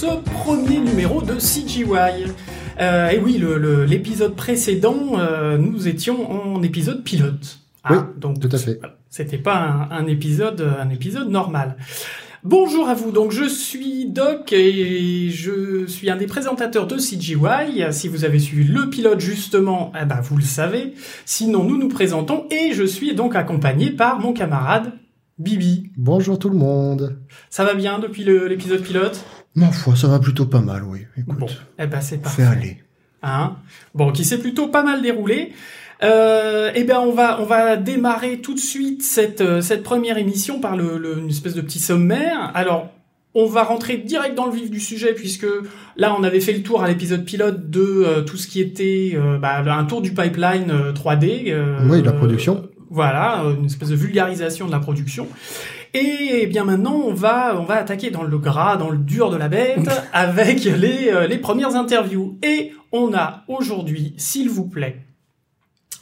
ce premier numéro de CGY. Euh, et oui, l'épisode précédent, euh, nous étions en épisode pilote. oui, ah, donc tout à fait. C'était pas un, épisode, un épisode normal. Bonjour à vous, donc je suis Doc et je suis un des présentateurs de CGY. Si vous avez suivi le pilote justement, eh ben vous le savez. Sinon, nous nous présentons et je suis donc accompagné par mon camarade Bibi. Bonjour tout le monde. Ça va bien depuis l'épisode pilote? Ma foi, ça va plutôt pas mal, oui. Écoute, bon, eh ben c'est parfait. Aller. Hein? Bon, qui s'est plutôt pas mal déroulé. Euh, eh bien, on va on va démarrer tout de suite cette euh, cette première émission par le, une espèce de petit sommaire. Alors, on va rentrer direct dans le vif du sujet puisque là, on avait fait le tour à l'épisode pilote de euh, tout ce qui était euh, bah, un tour du pipeline 3D. oui, de la production. Voilà, une espèce de vulgarisation de la production. Et bien maintenant, on va on va attaquer dans le gras, dans le dur de la bête, avec les les premières interviews. Et on a aujourd'hui, s'il vous plaît,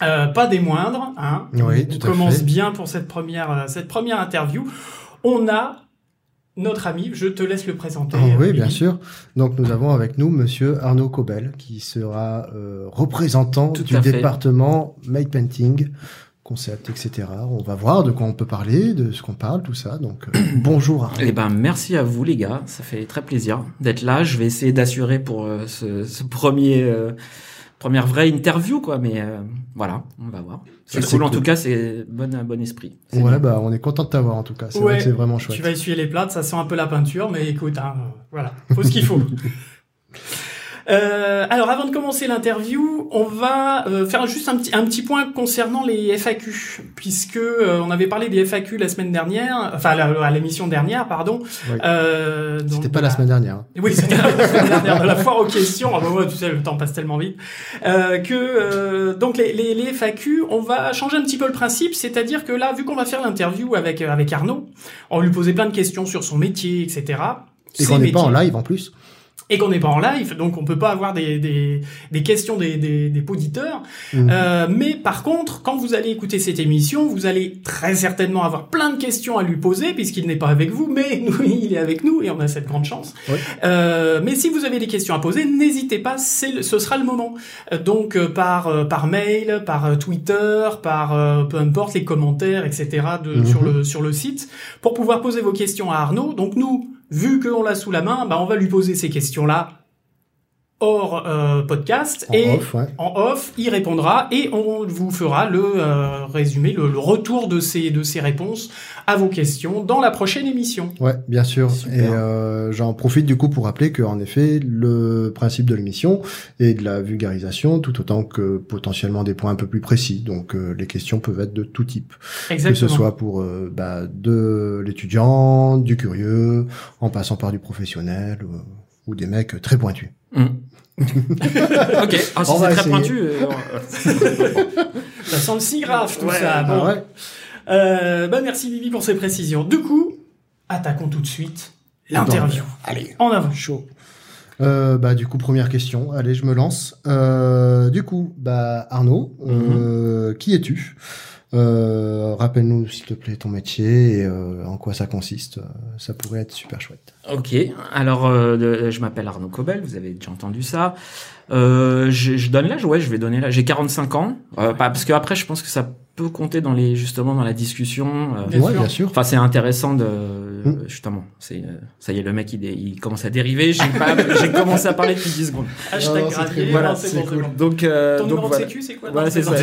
euh, pas des moindres. Hein. Oui, on commence bien pour cette première euh, cette première interview. On a notre ami, je te laisse le présenter. Ah oui, bien sûr. Donc nous avons avec nous Monsieur Arnaud Cobel, qui sera euh, représentant du département Make Painting, concept, etc. On va voir de quoi on peut parler, de ce qu'on parle, tout ça. Donc bonjour Arnaud. Eh ben merci à vous les gars, ça fait très plaisir d'être là. Je vais essayer d'assurer pour ce, ce, premier première vraie interview, quoi. Mais euh, voilà, on va voir. C'est cool, en tout cas, c'est bon, bon esprit. Ouais, bah, on est content de t'avoir, en tout cas. C'est vrai que c'est vraiment chouette. Tu vas essuyer les plates, ça sent un peu la peinture, mais écoute, hein, voilà, faut ce qu'il faut. Euh, alors, avant de commencer l'interview, on va euh, faire juste un petit, un petit point concernant les FAQ, puisque euh, on avait parlé des FAQ la semaine dernière, enfin à l'émission dernière, pardon. Euh, c'était pas la semaine dernière. Hein. Oui, c'était la semaine dernière, de la foire aux questions. Ah bah tu sais, le temps passe tellement vite. que donc les, les, les, FAQ, on va changer un petit peu le principe, c'est-à-dire que là, vu qu'on va faire l'interview avec avec Arnaud, on lui poser plein de questions sur son métier, etc. Et qu'on n'est pas en live en plus et qu'on n'est pas en live, donc on peut pas avoir des, des, des questions des, des, des auditeurs. Mhm. Euh, mais par contre, quand vous allez écouter cette émission, vous allez très certainement avoir plein de questions à lui poser, puisqu'il n'est pas avec vous, mais nous, il est avec nous, et on a cette grande chance. Euh, mais si vous avez des questions à poser, n'hésitez pas, c'est ce sera le moment. Euh, donc euh, par euh, par mail, par Twitter, par peu importe les commentaires, etc. De, mhm. sur le sur le site, pour pouvoir poser vos questions à Arnaud. Donc nous vu que l'on l'a sous la main, bah on va lui poser ces questions-là hors euh, podcast en et off, ouais. en off, il répondra et on vous fera le euh, résumé, le, retour de ces de ces réponses à vos questions dans la prochaine émission. Ouais, bien sûr. Et euh, j'en profite du coup pour rappeler que en effet le principe de l'émission est de la vulgarisation tout autant que potentiellement des points un peu plus précis. Donc euh, les questions peuvent être de tout type, Exactement. que ce soit pour euh, bah, de l'étudiant, du curieux, en passant par du professionnel ou des mecs très pointus. Mm. Ok, ah, si c'est très pointu. Euh, ça sent le si grave tout ça. Bon. ouais. euh, bah merci Bibi pour ces précisions. Du coup, attaquons tout de suite l'interview. Allez, en avant. Chaud. Euh, bah du coup première question, allez je me lance. Euh, du coup bah Arnaud, euh, mm-hmm. qui es-tu? Euh, Rappelle-nous, s'il te plaît, ton métier et euh, en quoi ça consiste. Ça pourrait être super chouette. Ok. Alors, euh, je m'appelle Arnaud Cobel. Vous avez déjà entendu ça. Euh, je, je, donne l'âge. Ouais, je vais donner l'âge. J'ai 45 ans. parce que après, je pense que ça peut compter dans les justement dans la discussion. Euh, bien, sûr. bien sûr. Enfin, c'est intéressant de mm. justement. C'est euh, ça y est, le mec il, il commence à dériver. J'ai pas, j'ai commencé à parler depuis 10 secondes. Hashtag oh, voilà, c'est cool. Donc euh, donc voilà. c'est quoi? Voilà, c'est ça.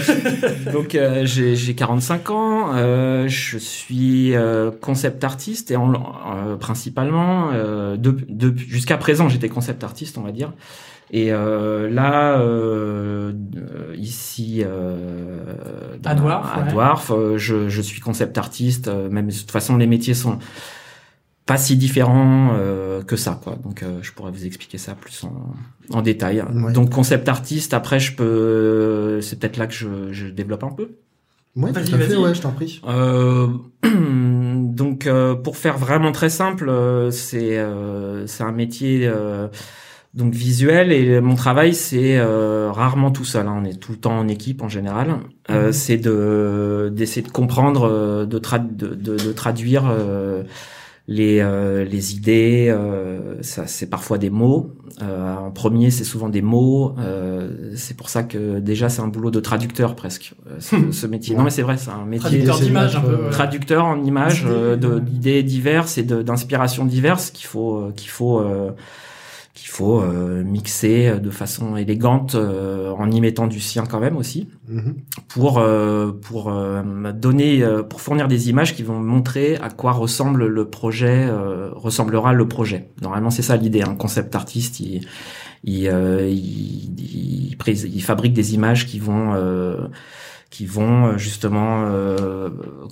donc euh, j'ai j'ai 45 ans. Euh, je suis concept artiste et en, principalement de, de jusqu'à présent j'étais concept artiste, on va dire. Et euh, là, euh, ici euh, à Dwarf, à Dwarf je, je, suis concept artiste. Même de toute façon, les métiers sont pas si différents que ça, quoi. Donc, je pourrais vous expliquer ça plus en, en détail. Donc, concept artiste. Après, je peux. C'est peut-être là que je, je, développe un peu. Ouais, à fait. Ouais, je t'en prie. donc, pour faire vraiment très simple, c'est c'est un métier donc visuel et mon travail c'est euh, rarement tout seul. Hein. On est tout le temps en équipe en général. Euh, mhm. C'est de d'essayer de comprendre, euh, de, de, de, de, traduire les, euh, les idées, euh, ça c'est parfois des mots. Euh, en premier, c'est souvent des mots. c'est pour ça que déjà c'est un boulot de traducteur presque ce, ce métier. Non mais c'est vrai, c'est un métier traducteur d'image un peu. Traducteur en images, d'idées diverses et d'inspirations diverses qu'il faut qu'il faut qu'il faut euh, mixer de façon élégante euh, en y mettant du sien quand même aussi. Mhm. pour euh, pour donner pour fournir des images qui vont montrer à quoi ressemble le projet ressemblera le projet. Normalement c'est ça l'idée un concept artiste. Il il, il, il, fabrique des images qui vont qui vont justement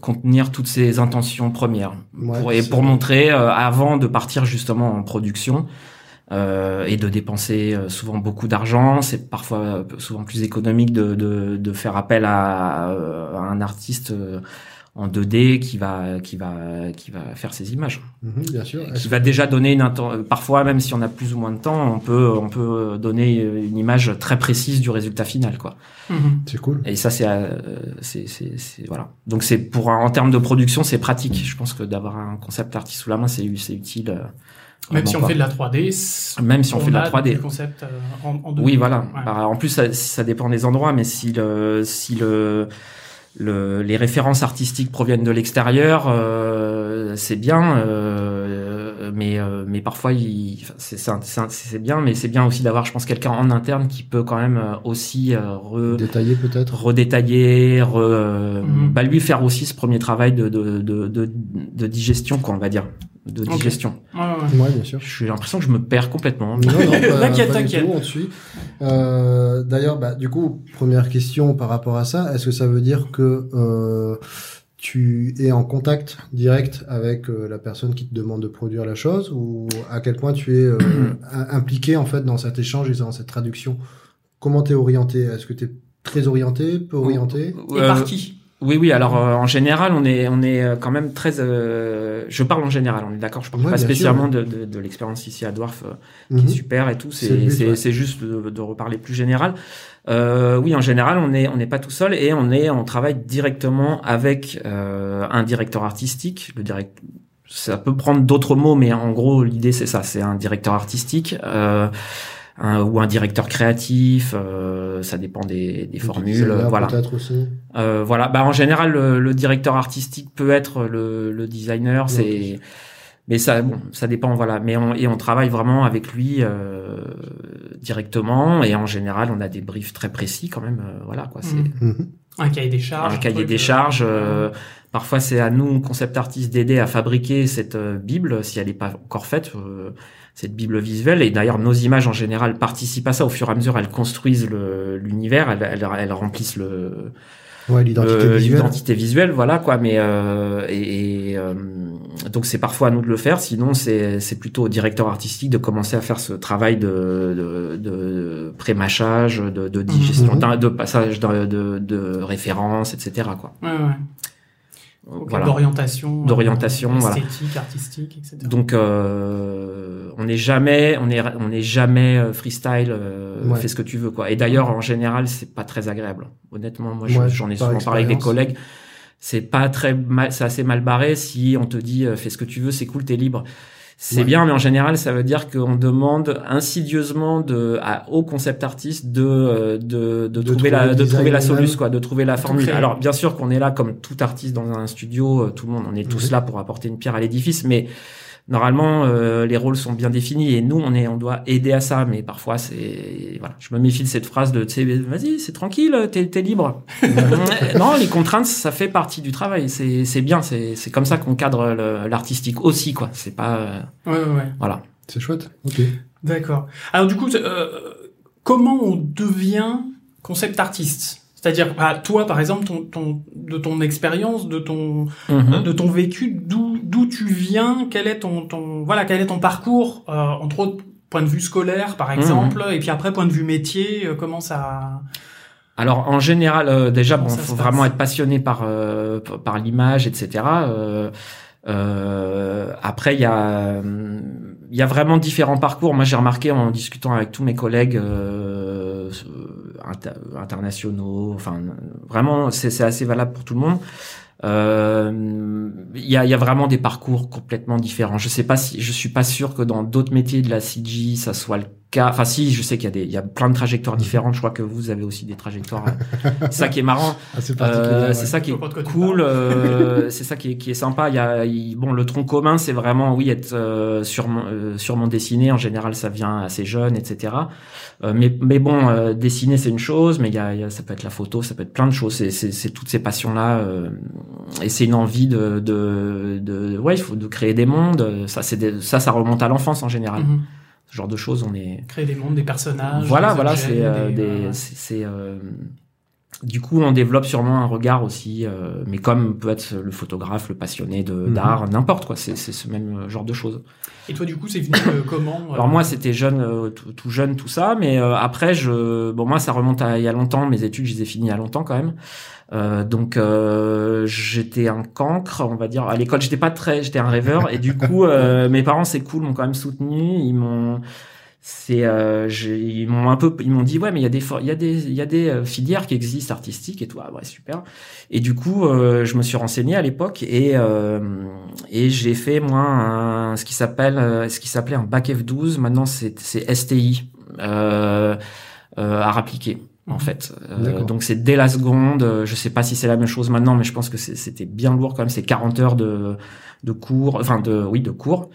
contenir toutes ces intentions premières. Pour, et pour montrer avant de partir justement en production euh, et de dépenser euh, souvent beaucoup d'argent. C'est parfois euh, souvent plus économique de, de, de faire appel à, à, un artiste en 2D qui va qui va qui va faire ses images. Mhm, bien sûr. Qui va déjà donner une parfois même si on a plus ou moins de temps, on peut on peut donner une image très précise du résultat final quoi. Mhm. C'est cool. Et ça c'est c'est c'est voilà. Donc c'est pour en termes de production, c'est pratique. Je pense que d'avoir un concept artiste sous la main, c'est c'est utile même si on fait de la 3D. Même si on, fait de la 3D. Concept euh, en, oui, voilà. Bah, en plus, ça, ça, dépend des endroits, mais si le, si le, le les références artistiques proviennent de l'extérieur, euh, c'est bien. Euh, mais euh, mais parfois, c'est bien, mais c'est bien aussi d'avoir, je pense, quelqu'un en interne qui peut quand même euh, aussi re, détailler peut-être, redétailler, re, mm-hmm. bah, lui faire aussi ce premier travail de de, de, de, de digestion, quoi, on va dire de digestion. Ouais, ouais. bien sûr. J'ai l'impression que je me perds complètement. Non, non, t'inquiète, t'inquiète. On suit. Euh, D'ailleurs, bah, du coup, première question par rapport à ça, est-ce que ça veut dire que euh, tu es en contact direct avec euh, la personne qui te demande de produire la chose, ou à quel point tu es euh, impliqué en fait dans cet échange et dans cette traduction? Comment t'es orienté? Est-ce que t'es très orienté, peu orienté? Et par qui? oui, oui. Alors euh, en général, on est, on est euh, quand même très. Euh, je parle en général. On est d'accord. Je parle pas spécialement de, de, de l'expérience ici à Dwarf, qui est mhm. super et tout. C'est, c'est, c'est juste de, de, reparler plus général. Euh, oui, en général, on est, on n'est pas tout seul et on est, on travaille directement avec un directeur artistique. Le direct, ça peut prendre d'autres mots, mais en gros, l'idée c'est ça. C'est un directeur artistique. Euh, un, ou un directeur créatif, euh, ça dépend des, des formules. Voilà. Aussi. Euh, voilà. Bah en général, le, directeur artistique peut être le, le designer. C'est mais ça bon ça dépend voilà mais on, et on travaille vraiment avec lui euh, directement et en général on a des briefs très précis quand même euh, voilà quoi c'est mmh. Mmh. un cahier des charges un cahier des charges euh, parfois c'est à nous concept artistes d'aider à fabriquer cette bible si elle n'est pas encore faite cette bible visuelle. Et d'ailleurs, nos images en général participent à ça. Au fur et à mesure, elles construisent l'univers, elles, elles, elles, remplissent le ouais, l'identité euh, visuelle. visuelle. voilà quoi. Mais euh, et, euh, donc c'est parfois à nous de le faire. Sinon, c'est c'est plutôt au directeur artistique de commencer à faire ce travail de de, de prémâchage, de, de digestion, mhm. de passage de, de, de référence, etc. Quoi. Ouais, ouais voilà. d'orientation, d'orientation, esthétique, artistique, etc. Donc euh, on n'est jamais, on est, on n'est jamais euh, freestyle, euh, fais ce que tu veux quoi. Et d'ailleurs en général c'est pas très agréable. Honnêtement, moi j'en ai souvent parlé avec des collègues. C'est pas très mal, c'est assez mal barré si on te dit fais ce que tu veux, c'est cool, t'es libre. C'est bien, mais en général, ça veut dire qu'on demande insidieusement de, à, au concept artiste de, euh, de, de, trouver, la, de trouver la solution, quoi, de trouver la formule. Alors, bien sûr qu'on est là comme tout artiste dans un studio, euh, tout le monde, on est tous là pour apporter une pierre à l'édifice, mais normalement euh, les rôles sont bien définis et nous on est on doit aider à ça mais parfois c'est voilà. Je me méfie de cette phrase de tu sais vas-y c'est tranquille t'es es libre. Non les contraintes ça fait partie du travail. C'est c'est bien c'est c'est comme ça qu'on cadre l'artistique aussi quoi. C'est pas euh, ouais, ouais, voilà. C'est chouette. Ok. D'accord. Alors du coup euh, comment on devient concept artiste? C'est-à-dire, bah, toi, par exemple, ton, ton, de ton expérience, de ton, mhm. de ton vécu, d'où, d'où tu viens, quel est ton, ton, voilà, quel est ton parcours, euh, entre autres, point de vue scolaire, par mhm. exemple, et puis après, point de vue métier, euh, comment ça. Alors en général, euh, déjà, bon, faut vraiment être passionné par euh, par l'image, etc. après, il y a il y a vraiment différents parcours. Moi, j'ai remarqué en discutant avec tous mes collègues internationaux. Enfin, vraiment, c'est assez valable pour tout le monde. Euh, il y a, y a vraiment des parcours complètement différents. Je sais pas si, je suis pas sûr que dans d'autres métiers de la CG, ça soit le cas. Enfin, si, je sais qu'il y a des, il y a plein de trajectoires différentes. Je crois que vous avez aussi des trajectoires. c'est ça qui est marrant. Assez Euh, ouais. c'est ça qui est cool, euh, c'est ça qui est, qui est sympa. Il y a, il- bon, le tronc commun, c'est vraiment, oui, être euh, sûrement, euh, sûrement dessiné. En général, ça vient assez jeune, etc. Euh, mais, mais bon, euh, dessiner, c'est une chose, mais il y a, il y a- ça peut être la photo, ça peut être plein de choses. C'est, c'est, c'est toutes ces passions-là, euh, et c'est une envie de, de, de, ouais, il faut de créer des mondes. Ça, c'est des- ça, ça remonte à l'enfance en général. Mhm. Ce genre de choses, on est, Créer des mondes, des personnages. voilà, des voilà, c'est euh, des- c'est, euh, du coup, on développe sûrement un regard aussi, euh, mais comme peut être le photographe, le passionné de Mhm. d'art, n'importe quoi, c'est c'est ce même genre de choses. Et toi, du coup, c'est venu euh, comment euh, Alors moi, c'était jeune, euh, tout, tout jeune, tout ça, mais euh, après, je, bon, moi, ça remonte à il y a longtemps. Mes études, je les ai finies il y a longtemps quand même. Euh, donc euh, j'étais un cancre, on va dire. À l'école, j'étais pas très, j'étais un rêveur, et du coup, euh, mes parents, c'est cool, m'ont quand même soutenu. Ils m'ont, c'est, euh, ils m'ont un peu, ils m'ont dit ouais, mais il y a des, il y a des, il y a des euh, filières qui existent artistiques et tout. Ah ouais, super. Et du coup, euh, je me suis renseigné à l'époque et euh, et j'ai fait moi un, ce qui s'appelle, euh, ce qui s'appelait un bac F12. Maintenant, c'est c'est STI, euh, euh, art appliqué en Mhm. fait. Euh, donc c'est dès la seconde. euh, Je sais pas si c'est la même chose maintenant, mais je pense que c'était bien lourd quand même. C'est 40 heures de de cours, enfin de oui de cours.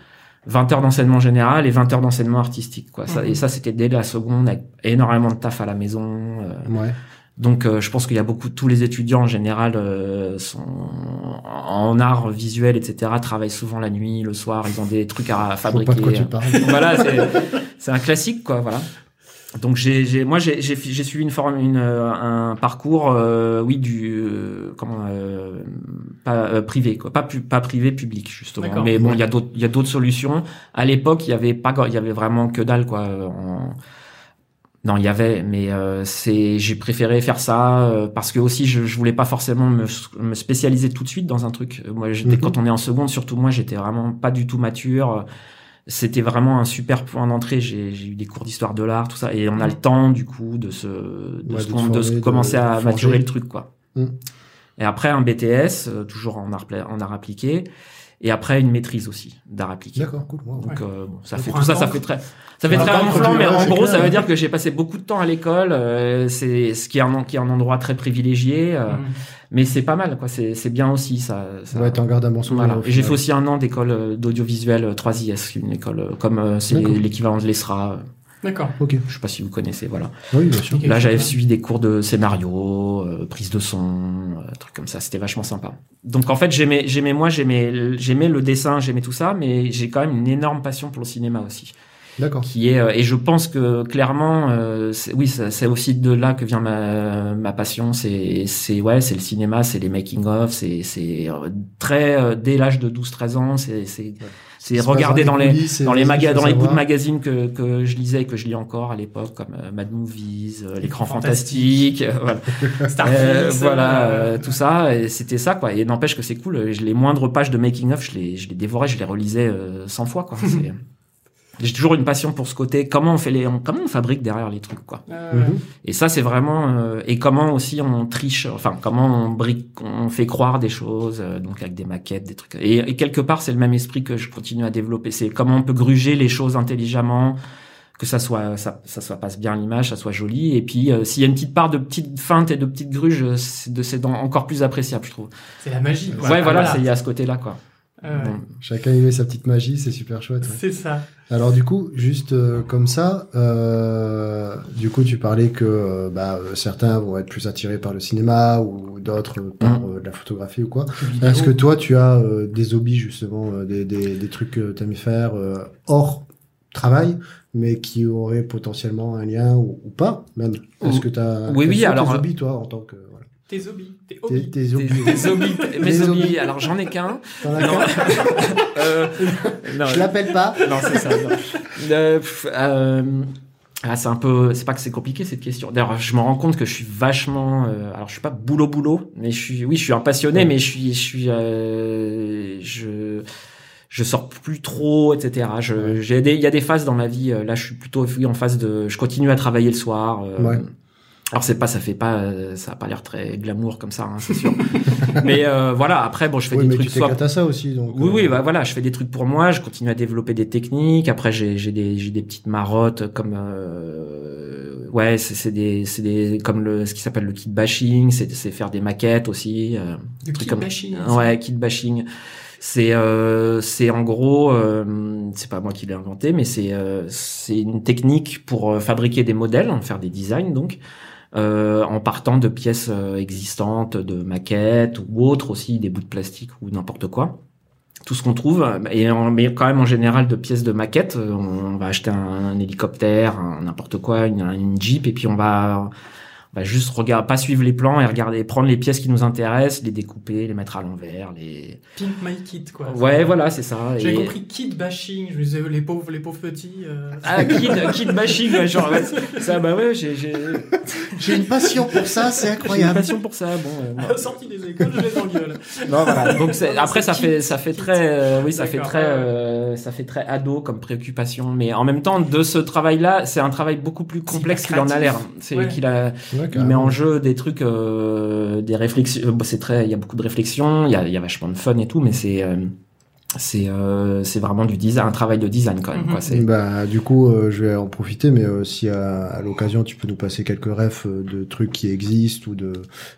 20 heures d'enseignement général et 20 heures d'enseignement artistique quoi. Ça, Mhm. et ça c'était dès la seconde avec énormément de taf à la maison. euh, Ouais. donc euh, je pense qu'il y a beaucoup tous les étudiants en général euh, sont en art visuel etc travaillent souvent la nuit le soir ils ont des trucs à fabriquer pas de quoi tu parles. voilà c'est c'est un classique quoi voilà donc j'ai j'ai moi j'ai j'ai j'ai suivi une forme une euh, un parcours euh, oui du euh, comment euh, pas euh, privé quoi pas pu- pas privé public justement mais bon il y a d'autres il y a d'autres solutions à l'époque il y avait pas il y avait vraiment que dalle quoi euh, en- non, il y avait, mais euh, c'est j'ai préféré faire ça euh, parce que aussi je, je voulais pas forcément me, me spécialiser tout de suite dans un truc. Moi, j'étais Mhm. quand on est en seconde, surtout moi, j'étais vraiment pas du tout mature. C'était vraiment un super point d'entrée. J'ai eu des cours d'histoire de l'art, tout ça, et on a le temps du coup de se de, Ouais, se, de se commencer de à maturer le truc, quoi. Mhm. Et après un BTS, euh, toujours en art en art appliqué, et après une maîtrise aussi d'art appliqué. D'accord, cool. wow. Donc euh, bon, ça Ça fait tout ça, ça fait très, ça fait très ronflant, mais en gros, clair. ça veut dire que j'ai passé beaucoup de temps à l'école. euh, c'est ce qui est un qui est un endroit très privilégié, euh, Mhm. mais c'est pas mal, quoi. C'est c'est bien aussi, ça. ça- Ouais, t'en gardes un bon souvenir. voilà. J'ai fait aussi un an d'école euh, d'audiovisuel euh, 3IS, une école euh, comme euh, c'est l'équivalent de l'ESRA. D'accord. Ok. Je sais pas si vous connaissez, voilà. Oui, bien sûr. Là, j'avais suivi des cours de scénario, euh, prise de son, euh, trucs comme ça. C'était vachement sympa. Donc en fait, j'aimais, j'aimais moi, j'aimais, j'aimais le dessin, j'aimais tout ça, mais j'ai quand même une énorme passion pour le cinéma aussi, D'accord. qui est, euh, et je pense que clairement, euh, oui, c'est aussi de là que vient ma, ma passion. C'est, c'est ouais, c'est le cinéma, c'est les making of, c'est, c'est euh, très euh, dès l'âge de 12-13 ans, c'est, c'est, c'est regarder dans les coulisses dans les magas dans bouts de magazines que, que je lisais et que je lis encore à l'époque comme euh, Mad Movies, euh, l'écran Fantastique. euh, voilà, voilà tout ça et c'était ça quoi. Et n'empêche que c'est cool je les moindres pages de making of je les je les dévorais je les relisais euh, 100 fois quoi j'ai toujours une passion pour ce côté comment on fait les on- comment on fabrique derrière les trucs quoi. Euh, Mhm. et ça c'est vraiment euh, et comment aussi on triche enfin comment on brique on fait croire des choses euh, donc avec des maquettes des trucs. Et, et quelque part c'est le même esprit que je continue à développer. C'est comment on peut gruger les choses intelligemment que ça soit ça, ça soit passe bien à l'image ça soit joli. Et puis euh, s'il y a une petite part de petites feintes et de petites gruges euh, c'est de c'est dans- encore plus appréciable je trouve. C'est la magie. quoi. ouais Ah, voilà. c'est il y a ce côté là quoi Euh, Bon. Chacun y met sa petite magie, c'est super chouette. ouais. C'est ça. Alors du coup, juste euh, comme ça, euh, du coup, tu parlais que euh, bah, euh, certains vont être plus attirés par le cinéma ou d'autres par Mm. euh, de la photographie ou quoi. Est-ce que toi, tu as euh, des hobbies justement, euh, des, des, des trucs que tu aimes faire euh, hors travail, mais qui auraient potentiellement un lien ou, ou pas même? Est-ce que tu as Oui, oui, alors, tes hobbies toi en tant que. Tes hobbies. Tes hobbies. tes hobbies mes hobbies. Alors j'en ai qu'un. T'en as qu'un Euh, non, Je l'appelle pas. non, c'est ça. non. Euh, pff, euh, ah, c'est un peu, c'est pas que c'est compliqué cette question. D'ailleurs, je me rends compte que je suis vachement, euh, alors je suis pas boulot boulot, mais je suis, oui, je suis un passionné, Ouais. mais je suis, je suis, euh, je, je sors plus trop, etc. Je, j'ai des, il y a des phases dans ma vie. Là, je suis plutôt oui, en phase de, je continue à travailler le soir. euh, Ouais. Alors c'est pas, ça fait pas, euh, ça a pas l'air très glamour comme ça, hein, c'est sûr. mais euh, voilà, après bon, je fais Oui, des mais trucs tu soit à ça aussi. Donc, oui, euh, oui, bah voilà, je fais des trucs pour moi, je continue à développer des techniques. Après, j'ai j'ai des j'ai des petites marottes comme euh, ouais, c'est c'est des c'est des comme le ce qui s'appelle le kit bashing, c'est c'est faire des maquettes aussi. euh, Du trucs kit comme- bashing. Ouais, kit bashing. C'est euh, c'est en gros, euh, c'est pas moi qui l'ai inventé, mais c'est euh, c'est une technique pour euh, fabriquer des modèles, faire des designs donc. Euh, en partant de pièces euh, existantes, de maquettes ou autres aussi, des bouts de plastique ou n'importe quoi. Tout ce qu'on trouve, et en, mais quand même en général de pièces de maquettes. Euh, On, va acheter un, un hélicoptère, n'importe quoi, une, une Jeep, et puis on va, on va juste regarder, pas suivre les plans et regarder, prendre les pièces qui nous intéressent, les découper, les mettre à l'envers, les. Pimp my kit, quoi. Ouais, voilà, c'est ça. J'ai Et- compris kid bashing. Je me disais, les pauvres, les pauvres petits. euh, Ah, kid, kid bashing, ouais, genre, ouais, ça, bah ouais, j'ai, j'ai, J'ai une passion pour ça, c'est j'ai une incroyable. passion pour ça. Bon, euh, sortie des écoles, je les engueule. Non, voilà. Donc après ça fait ça fait kit. très euh, oui ça fait très euh, ça fait très ado comme préoccupation mais en même temps de ce travail là c'est un travail beaucoup plus complexe qu'il en a l'air c'est Ouais. qu'il a il met en jeu des trucs euh, des réflexions euh, c'est très il y a beaucoup de réflexions il y a il y a vachement de fun et tout mais c'est euh, c'est euh, c'est vraiment du design un travail de design quand même Mhm. quoi c'est Bah, du coup, euh, je vais en profiter, mais euh, si à, à l'occasion tu peux nous passer quelques refs euh, de trucs qui existent ou de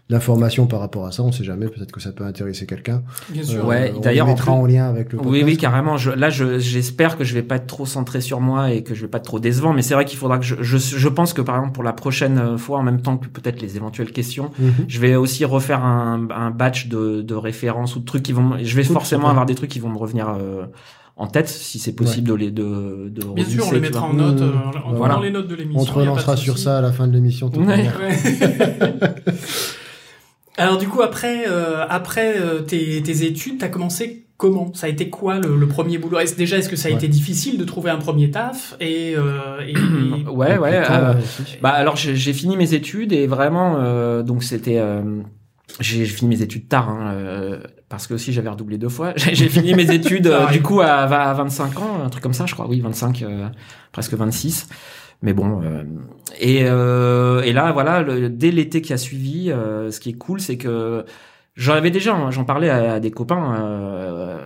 d'informations par rapport à ça, on sait jamais, peut-être que ça peut intéresser quelqu'un. Bien Euh, sûr. Ouais, on d'ailleurs, le en mettra plus- en lien avec le Oui, podcast. oui, carrément. Je, là, je, j'espère que je vais pas être trop centré sur moi et que je vais pas être trop décevant. Mais c'est vrai qu'il faudra que je, je, je pense que par exemple pour la prochaine fois, en même temps que peut-être les éventuelles questions, Mhm. je vais aussi refaire un, un batch de, de références ou de trucs qui vont. me- Je vais forcément avoir des trucs qui vont me revenir euh, en tête, si c'est possible de les de, de Bien sûr, on les mettra en note, euh, Mmh. en- Voilà. dans les notes de l'émission. On te relancera sur ça à la fin de l'émission. Ouais. Ouais. Alors du coup après euh, après euh, tes, tes études, t'as commencé comment? Ça a été quoi le, le premier boulot? Est-ce- Déjà est-ce que ça a Ouais. été difficile de trouver un premier taf? Et, euh, et- et- Ouais, ouais. Euh. Bah alors j'ai fini mes études et vraiment euh, donc c'était euh, j'ai j'ai fini mes études tard hein, euh, parce que aussi j'avais redoublé deux fois. J'ai fini mes études euh, du coup à, à 25 ans, un truc comme ça je crois. Oui, 25 euh, presque 26. Mais bon euh, et euh, et là voilà dès l'été qui a suivi ce qui est cool c'est que J'en avais déjà, hein, j'en parlais à, à des copains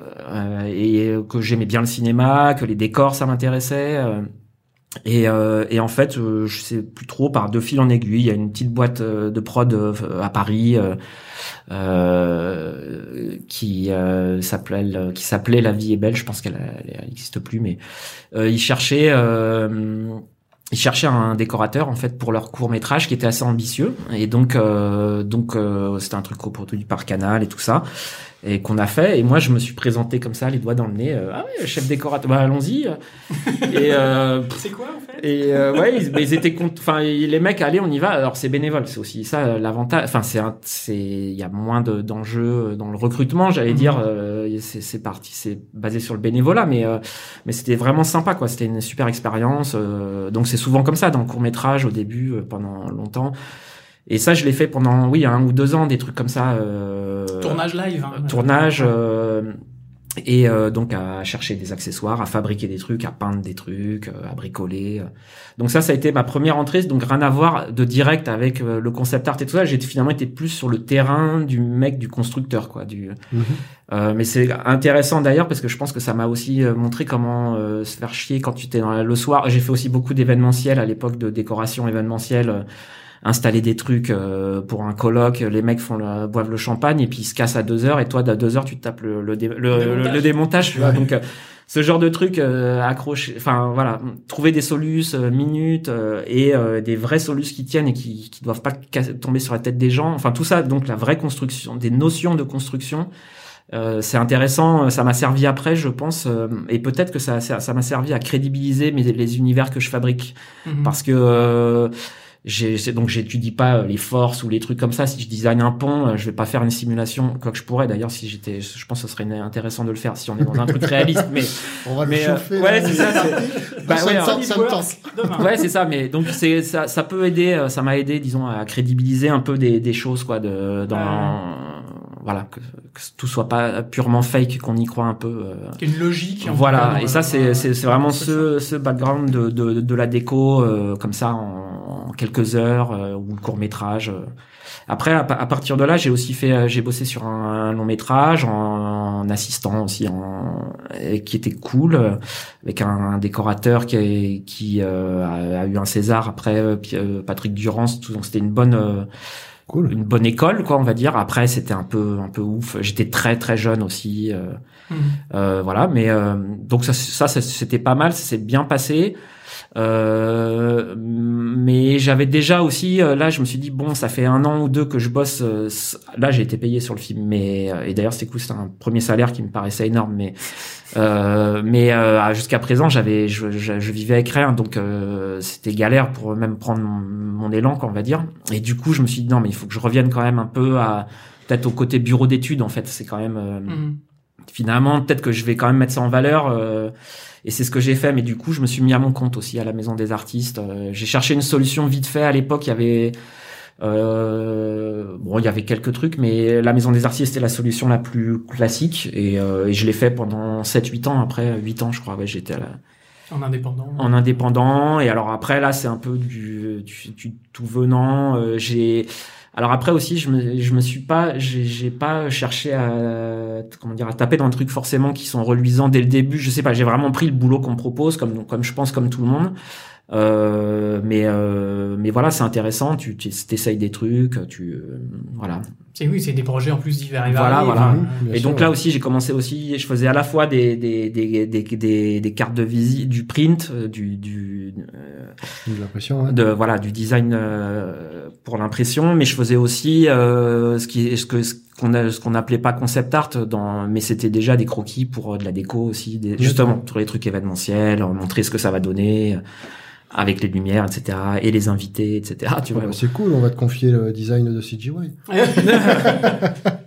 et que j'aimais bien le cinéma, que les décors ça m'intéressait. Et, euh, et en fait, euh, je sais plus trop, par deux fils en aiguille, il y a une petite boîte euh, de prod euh, à Paris euh, qui s'appelait qui s'appelait La Vie est belle. Je pense qu'elle elle existe plus, mais ils cherchaient ils cherchaient un décorateur en fait pour leur court métrage qui était assez ambitieux et donc donc c'était un truc coproduit par Canal et tout ça et qu'on a fait et moi je me suis présenté comme ça les doigts dans le nez euh, ah ouais chef décorateur bah allons-y et euh, c'est quoi en fait? et euh, ouais, ils, ils étaient enfin les mecs allez on y va. Alors c'est bénévole, c'est aussi ça euh, l'avantage. Enfin c'est un- c'est il y a moins de d'enjeux dans le recrutement, j'allais Mhm. dire. euh, c'est c'est parti, c'est basé sur le bénévolat, mais euh, mais c'était vraiment sympa quoi. C'était une super expérience. euh, donc c'est souvent comme ça dans le court métrage au début euh, pendant longtemps. Et ça je l'ai fait pendant oui un ou deux ans des trucs comme ça. Euh, Tournage live. hein. tournage euh, et euh, donc à chercher des accessoires, à fabriquer des trucs, à peindre des trucs, euh, à bricoler. euh. Donc ça, ça a été ma première entrée, donc rien à voir de direct avec euh, le concept art et tout ça. J'ai finalement été plus sur le terrain du mec, du constructeur, quoi. Du, Mhm. euh, mais c'est intéressant d'ailleurs parce que je pense que ça m'a aussi montré comment euh, se faire chier quand tu t'es dans la- le soir. J'ai fait aussi beaucoup d'événementiels à l'époque de décoration événementielle. Installer des trucs euh, pour un colloque, les mecs font le, boivent le champagne et puis ils se cassent à deux heures et toi à deux heures tu te tapes le, le, dé- le, le- démontage. le démontage, tu vois. Ouais. Donc euh, ce genre de truc euh, accroché, enfin voilà, trouver des solus euh, minutes euh, et euh, des vrais solus qui tiennent et qui qui doivent pas tomber sur la tête des gens. Enfin tout ça, donc la vraie construction, des notions de construction. Euh, c'est intéressant, ça m'a servi après, je pense, euh, et peut-être que ça ça ça m'a servi à crédibiliser mes, les univers que je fabrique Mhm. parce que euh, donc j'étudie pas euh, les forces ou les trucs comme ça si je design un pont euh, je vais pas faire une simulation quoi que je pourrais d'ailleurs si j'étais je pense que ce serait intéressant de le faire si on est dans un truc réaliste mais On va le euh, chauffer. ouais, c'est ça, bah ça, ouais, ça me tente. Demain. ouais c'est ça mais donc c'est ça ça peut aider ça m'a aidé disons à crédibiliser un peu des, des choses quoi de dans voilà que, que tout soit pas purement fake qu'on y croit un peu euh, Qu'il y a une logique. en cas, voilà, et ça dans c'est c'est c'est vraiment ce ce background de de, de la déco euh, comme ça en, en quelques heures ou le court métrage. Après, à, partir de là, j'ai aussi fait, j'ai bossé sur un, long métrage en, assistant aussi, en, qui était cool, avec un, décorateur qui, qui a, eu un César après Patrick Durance. donc c'était une bonne Cool. une bonne école quoi on va dire. Après c'était un peu un peu ouf. J'étais très très jeune aussi euh, mmh. euh, voilà. Mais euh, donc ça ça, ça c'était pas mal. Ça s'est bien passé euh, mais j'avais déjà aussi, euh, là, je me suis dit bon, ça fait un an ou deux que je bosse. Euh, là, j'ai été payé sur le film, mais et d'ailleurs, c'était cool, c'était un premier salaire qui me paraissait énorme, mais mais jusqu'à présent, j'avais, je, je, vivais avec rien, donc c'était galère pour même prendre mon, élan, quoi, on va dire. Et du coup, je me suis dit non, mais il faut que je revienne quand même un peu à peut-être au côté bureau d'études, en fait. C'est quand même mmh. Finalement peut-être que je vais quand même mettre ça en valeur. Et c'est ce que j'ai fait, mais du coup, je me suis mis à mon compte aussi à la Maison des Artistes. Euh, j'ai cherché une solution vite fait. À l'époque, il y avait... Euh, bon, il y avait quelques trucs, mais la Maison des Artistes était la solution la plus classique. Et, euh, et je l'ai fait pendant 7-8 ans. Après 8 ans, je crois, ouais, j'étais En indépendant. En indépendant. Et alors après, là, c'est un peu du, du, du tout venant. Euh, j'ai alors après aussi, je me, je me suis pas, j'ai pas cherché à, comment dire, à taper dans des trucs forcément qui sont reluisants dès le début. Je sais pas, j'ai vraiment pris le boulot qu'on me propose, comme, comme je pense, comme tout le monde. Euh, mais euh, mais voilà, c'est intéressant. Tu, tu essayes des trucs, tu euh, voilà. C'est oui, c'est des projets en plus divers et Voilà, voilà. et donc là aussi, j'ai commencé aussi. Je faisais à la fois des des des des, des, des cartes de visite, du print, euh, du du de l'impression, de voilà, du design pour l'impression, mais je faisais aussi ce qui ce que ce qu'on a ce qu'on appelait pas concept art dans mais c'était déjà des croquis pour de la déco aussi des, justement tous les trucs événementiels montrer ce que ça va donner avec les lumières, etc. et les invités, etc. Tu vois. Bah, c'est cool, on va te confier le design de CGI.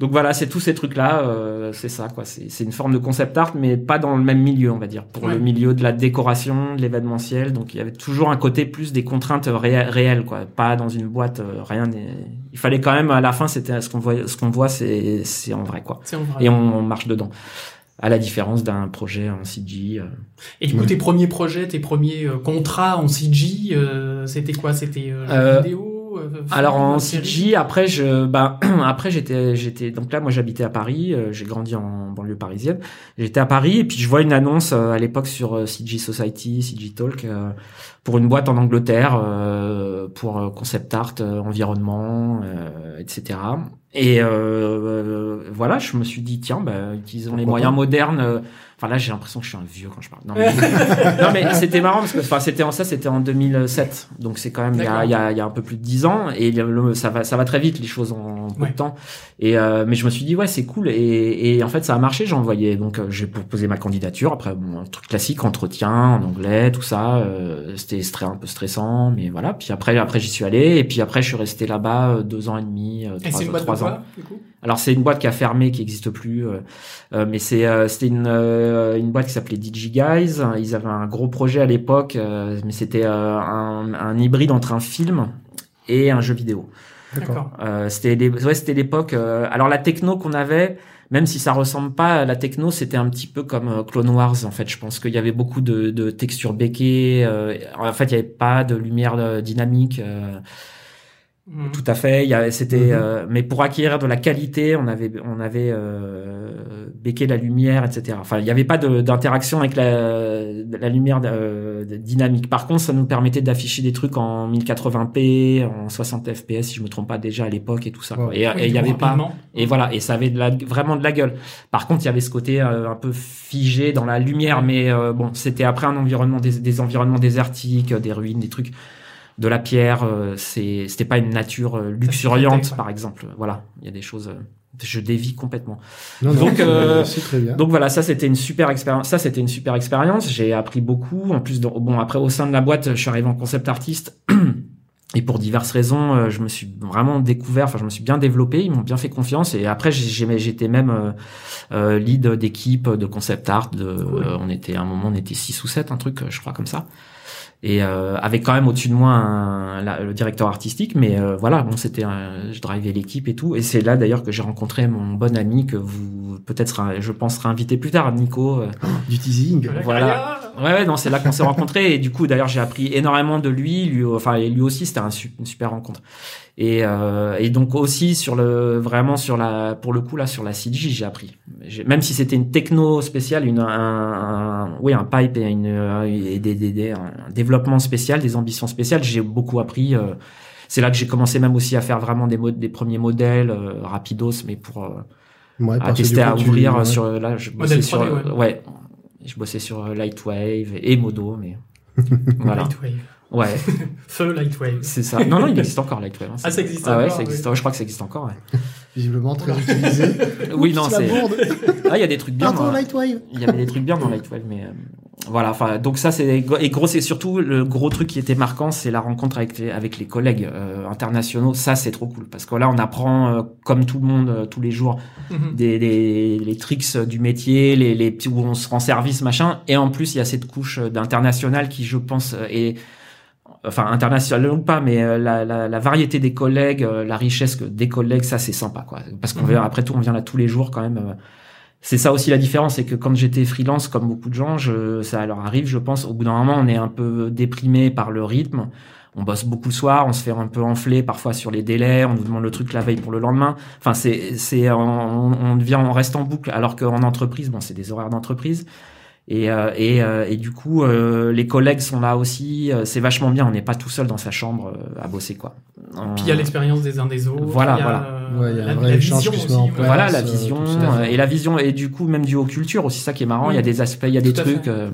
Donc voilà, c'est tous ces trucs-là, euh, c'est ça quoi. C'est une forme de concept art, mais pas dans le même milieu, on va dire. Pour le milieu de la décoration, de l'événementiel, donc il y avait toujours un côté plus des contraintes réelles, quoi. Pas dans une boîte, euh, rien. Il fallait quand même à la fin, c'était ce qu'on voit, ce qu'on voit, c'est c'est en vrai quoi. En vrai. Et on marche dedans à la différence d'un projet en CG. Euh. Et du coup, tes premiers projets, tes premiers euh, contrats en CG, euh, c'était quoi? C'était euh, vidéo alors en CG, après je, bah après j'étais, j'étais donc là moi j'habitais à Paris, j'ai grandi en banlieue parisienne. J'étais à Paris et puis je vois une annonce à l'époque sur CG Society, CG Talk pour une boîte en Angleterre pour concept art, environnement, etc. Et euh, voilà, je me suis dit tiens, bah, utilisons les moyens modernes. Euh, enfin là, j'ai l'impression que je suis un vieux quand je parle. Non mais, c'était marrant parce que enfin c'était en ça, c'était en 2007, donc c'est quand même il y, a, il y, a, il y a un peu plus de dix ans et ça va ça va très vite les choses en peu de temps. Et euh, mais je me suis dit ouais c'est cool et, et en fait ça a marché. J'ai envoyé donc euh, j'ai proposé ma candidature. Après bon un truc classique entretien en anglais tout ça. Euh, c'était un peu stressant mais voilà. Puis après après j'y suis allé et puis après je suis resté là-bas deux ans et demi, trois, alors c'est une boîte qui a fermé, qui n'existe plus, euh, euh, mais c'est euh, c'était une une boîte qui s'appelait DigiGuys. Ils avaient un gros projet à l'époque, mais c'était un, un, hybride entre un film et un jeu vidéo. D'accord. c'était ouais, c'était l'époque. alors la techno qu'on avait, même si ça ressemble pas à la techno, c'était un petit peu comme Clone Wars en fait. Je pense qu'il y avait beaucoup de, de textures béquées. en fait, il y avait pas de lumière dynamique. Mhm. Tout à fait. Il y c'était, mhm. euh, mais pour acquérir de la qualité, on avait, on avait euh, béqué la lumière, etc. Enfin, il n'y avait pas d'interaction avec la, la lumière euh, dynamique. Par contre, ça nous permettait d'afficher des trucs en 1080p, en 60 fps, si je me trompe pas déjà à l'époque et tout ça. Et il y avait pas. Et voilà, et ça avait de la, vraiment de la gueule. Par contre, il y avait ce côté euh, un peu figé dans la lumière, mais euh, bon, c'était après un environnement des, des environnements désertiques, des ruines, des trucs de la pierre, euh, c'est c'était pas une nature euh, luxuriante par exemple. Voilà, il y a des choses euh, je dévie complètement. donc très bien. donc voilà, ça c'était une super expérience. Ça c'était une super expérience. J'ai appris beaucoup. En plus, bon après au sein de la boîte, je suis arrivé en concept artiste. Et pour diverses raisons, je me suis vraiment découvert, enfin je me suis bien développé, ils m'ont bien fait confiance. Et après, j'étais même euh, lead d'équipe de concept art. De, on était à un moment, on était six ou sept, un truc, je crois comme ça et euh, avec quand même au-dessus de moi un, le directeur artistique mais euh, voilà bon c'était je drivais l'équipe et tout et c'est là d'ailleurs que j'ai rencontré mon bon ami que vous peut-être sera, je pense, sera invité plus tard. Nico. euh, Du teasing. Voilà. Ouais, ouais, non, c'est là qu'on s'est rencontrés et du coup, d'ailleurs, j'ai appris énormément de lui. Lui, enfin, et lui aussi, c'était un une super rencontre. Et, euh, et donc aussi sur le, vraiment sur la, pour le coup là, sur la CG, j'ai appris. J'ai- Même si c'était une techno spéciale, une, un, un- oui, un pipe et une, euh, et des, des, des- un développement spécial, des ambitions spéciales, j'ai beaucoup appris. euh, c'est là que j'ai commencé même aussi à faire vraiment des, mod- des premiers modèles euh, rapidos, mais pour euh, Ouais, à tester, à ouvrir ouais. sur là je bossais sur 3D, ouais. ouais. je bossais sur euh, Lightwave et Modo mais voilà Lightwave. Ouais Feu Lightwave. c'est ça non non il existe encore Lightwave hein, Ah, ça existe ah ouais encore, ça existe oui. je crois que ça existe encore ouais. Visiblement très utilisé. oui non Oups, c'est ah il y a des trucs bien Pardon, dans- Lightwave. il y avait des trucs bien dans Lightwave mais euh, voilà enfin donc ça c'est et gros c'est surtout le gros truc qui était marquant c'est la rencontre avec les avec les collègues euh, internationaux ça c'est trop cool parce que là on apprend euh, comme tout le monde euh, tous les jours Mhm. des, des les tricks du métier, les, les petits où on se rend service machin. Et en plus, il y a cette couche d'international qui, je pense, euh, est enfin international ou pas, mais euh, la, la, la variété des collègues, euh, la richesse des collègues, ça c'est sympa quoi. Parce qu'on Mhm. vient après tout, on vient là tous les jours quand même. euh, c'est ça aussi la différence, c'est que quand j'étais freelance, comme beaucoup de gens, je, ça leur arrive, je pense, au bout d'un moment, on est un peu déprimé par le rythme. On bosse beaucoup le soir, on se fait un peu enfler parfois sur les délais, on nous demande le truc la veille pour le lendemain. Enfin, c'est, c'est, on, on devient, on reste en boucle, alors qu'en entreprise, bon, c'est des horaires d'entreprise. Et, euh, et, euh, et du coup, euh, les collègues sont là aussi. euh, c'est vachement bien. On n'est pas tout seul dans sa chambre euh, à bosser, quoi. On- Puis il y a l'expérience des uns des autres. Voilà, il y a, voilà. Ouais, il y a un la, vrai la échange vision aussi, place. voilà la vision euh, et la vision et du coup même du culture aussi ça qui est marrant il y a des aspects il y a des Tout trucs euh,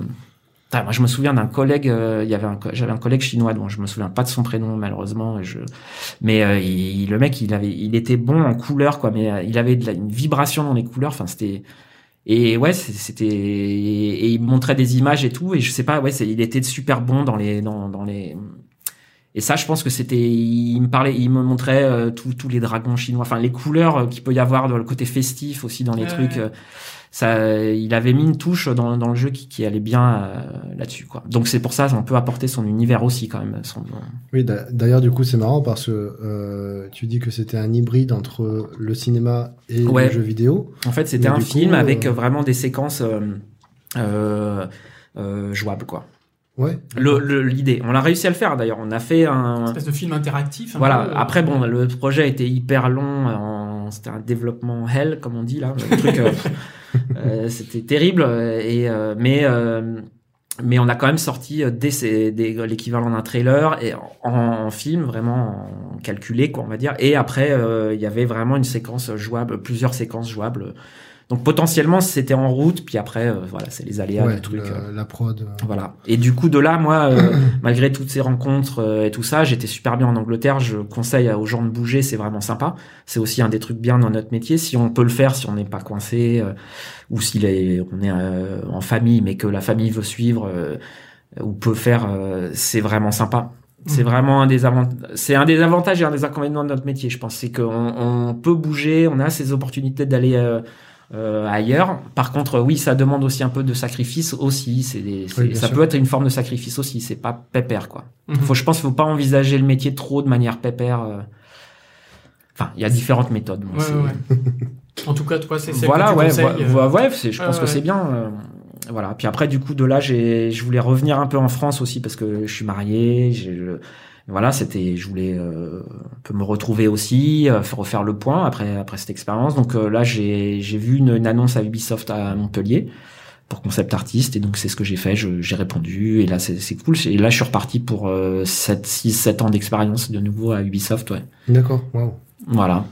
moi je me souviens d'un collègue euh, il y avait un j'avais un collègue chinois dont je me souviens pas de son prénom malheureusement et je mais euh, il, le mec il avait il était bon en couleur quoi mais euh, il avait de la- une vibration dans les couleurs enfin c'était et ouais c'était et, il montrait des images et tout et je sais pas ouais il était super bon dans les dans dans les et ça, je pense que c'était, il me parlait, il me montrait euh, tous les dragons chinois, enfin les couleurs euh, qu'il peut y avoir dans le côté festif aussi dans les Ouais, trucs. ouais. Ça, il avait mis une touche dans, dans le jeu qui, qui allait bien euh, là-dessus, quoi. Donc c'est pour ça, on peut apporter son univers aussi quand même. Son, Oui, d'a- d'ailleurs, du coup, c'est marrant parce que euh, tu dis que c'était un hybride entre le cinéma et Ouais. le jeu vidéo. En fait, c'était un film coup, avec euh, vraiment des séquences euh, euh, euh, jouables, quoi. Ouais. Le- le- L'idée, on a réussi à le faire d'ailleurs. On a fait un, Une espèce de film interactif. un Voilà. peu, Après, bon, le projet était hyper long. en- C'était un développement hell, comme on dit là. Le truc, c'était terrible. euh, Et euh, mais euh, mais on a quand même sorti euh, des, des l'équivalent d'un trailer et en, film vraiment en calculé quoi on va dire. Et après, euh, il y avait vraiment une séquence jouable, plusieurs séquences jouables. Donc potentiellement c'était en route. Puis après, euh, voilà, c'est les aléas Ouais, du truc. le- euh, la prod. euh, voilà. Et du coup, de là, moi, euh, malgré toutes ces rencontres et tout ça, j'étais super bien en Angleterre. Je conseille aux gens de bouger, c'est vraiment sympa. C'est aussi un des trucs bien dans notre métier. Si on peut le faire, si on n'est pas coincé, ou si les- on est en famille, mais que la famille veut suivre, ou peut faire, c'est vraiment sympa. C'est Mhm. vraiment un des avant- c'est un des avantages et un des inconvénients de notre métier. Je pense c'est qu'on on peut bouger, on a ces opportunités d'aller euh, euh, ailleurs. Par contre, oui, ça demande aussi un peu de sacrifice aussi. C'est Oui, ça sûr. peut être une forme de sacrifice aussi. C'est pas pépère quoi. mhm. Faut, je pense, faut pas envisager le métier trop de manière pépère. euh. Enfin, il y a différentes méthodes. Bon, Ouais, ouais. En tout cas, toi, c'est voilà, ouais, ouais, euh, ouais, je pense que c'est bien. euh, voilà. Puis après, du coup, de là, j'ai, je voulais revenir un peu en France aussi parce que je suis marié. j'ai voilà, c'était, je voulais euh, un peu me retrouver aussi, euh, faire- refaire le point après après cette expérience. Donc euh, là, j'ai j'ai vu une, une annonce à Ubisoft à Montpellier pour concept artiste et donc c'est ce que j'ai fait. Je- J'ai répondu et là c'est c'est cool. Et là, je suis reparti pour euh, 7, 6, 7 ans d'expérience de nouveau à Ubisoft. Ouais. D'accord. Waouh. Voilà.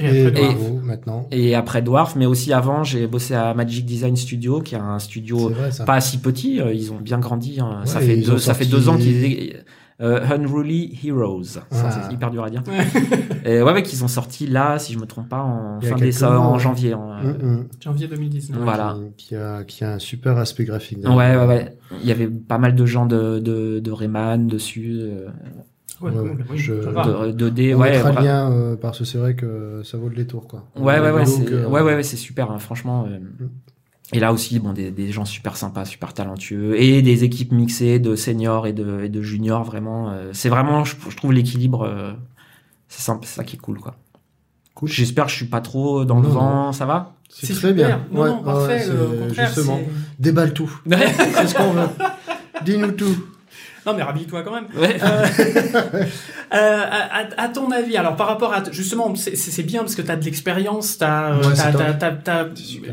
Et Et, après, Et- bravo, maintenant. Et après Dwarf, mais aussi avant, j'ai bossé à Magic Design Studio, qui est un studio vrai, pas si petit. euh, Ils ont bien grandi. hein. ça fait deux, ça fait deux ans qu'ils euh, Unruly Heroes. Ça, Ah. c'est hyper dur à dire. Et ouais, ouais, qu'ils ont sorti là, si je me trompe pas, en fin décembre, mois, en janvier. en- Mm, mm. janvier 2019. Voilà. Qui, qui a, qui a un super aspect graphique. Ouais, ouais, ouais. Il y avait pas mal de gens de, de, de Rayman dessus, euh, Ouais, Ouais, cool. Oui, je- de, de D. On Ouais, mettra le lien euh, parce que c'est vrai que ça vaut le détour, quoi. Ouais, ouais, ouais, c'est, ouais, ouais, ouais, c'est super, hein, franchement. euh. Mm. Et là aussi, bon, des, des gens super sympas, super talentueux, et des équipes mixées de seniors et de, et de juniors, vraiment. euh, c'est vraiment, je, je trouve l'équilibre, euh, c'est simple, c'est ça qui est cool, quoi. Cool. J'espère que je suis pas trop dans le vent, ça va? C'est très bien. Non, ouais, non, parfait. Ouais, justement, déballe tout. c'est ce qu'on veut. Dis-nous tout. Non, mais rhabille-toi quand même. Ouais. Euh, euh, à, à, ton avis, alors par rapport à justement, c'est bien parce que tu as de l'expérience, tu as, as,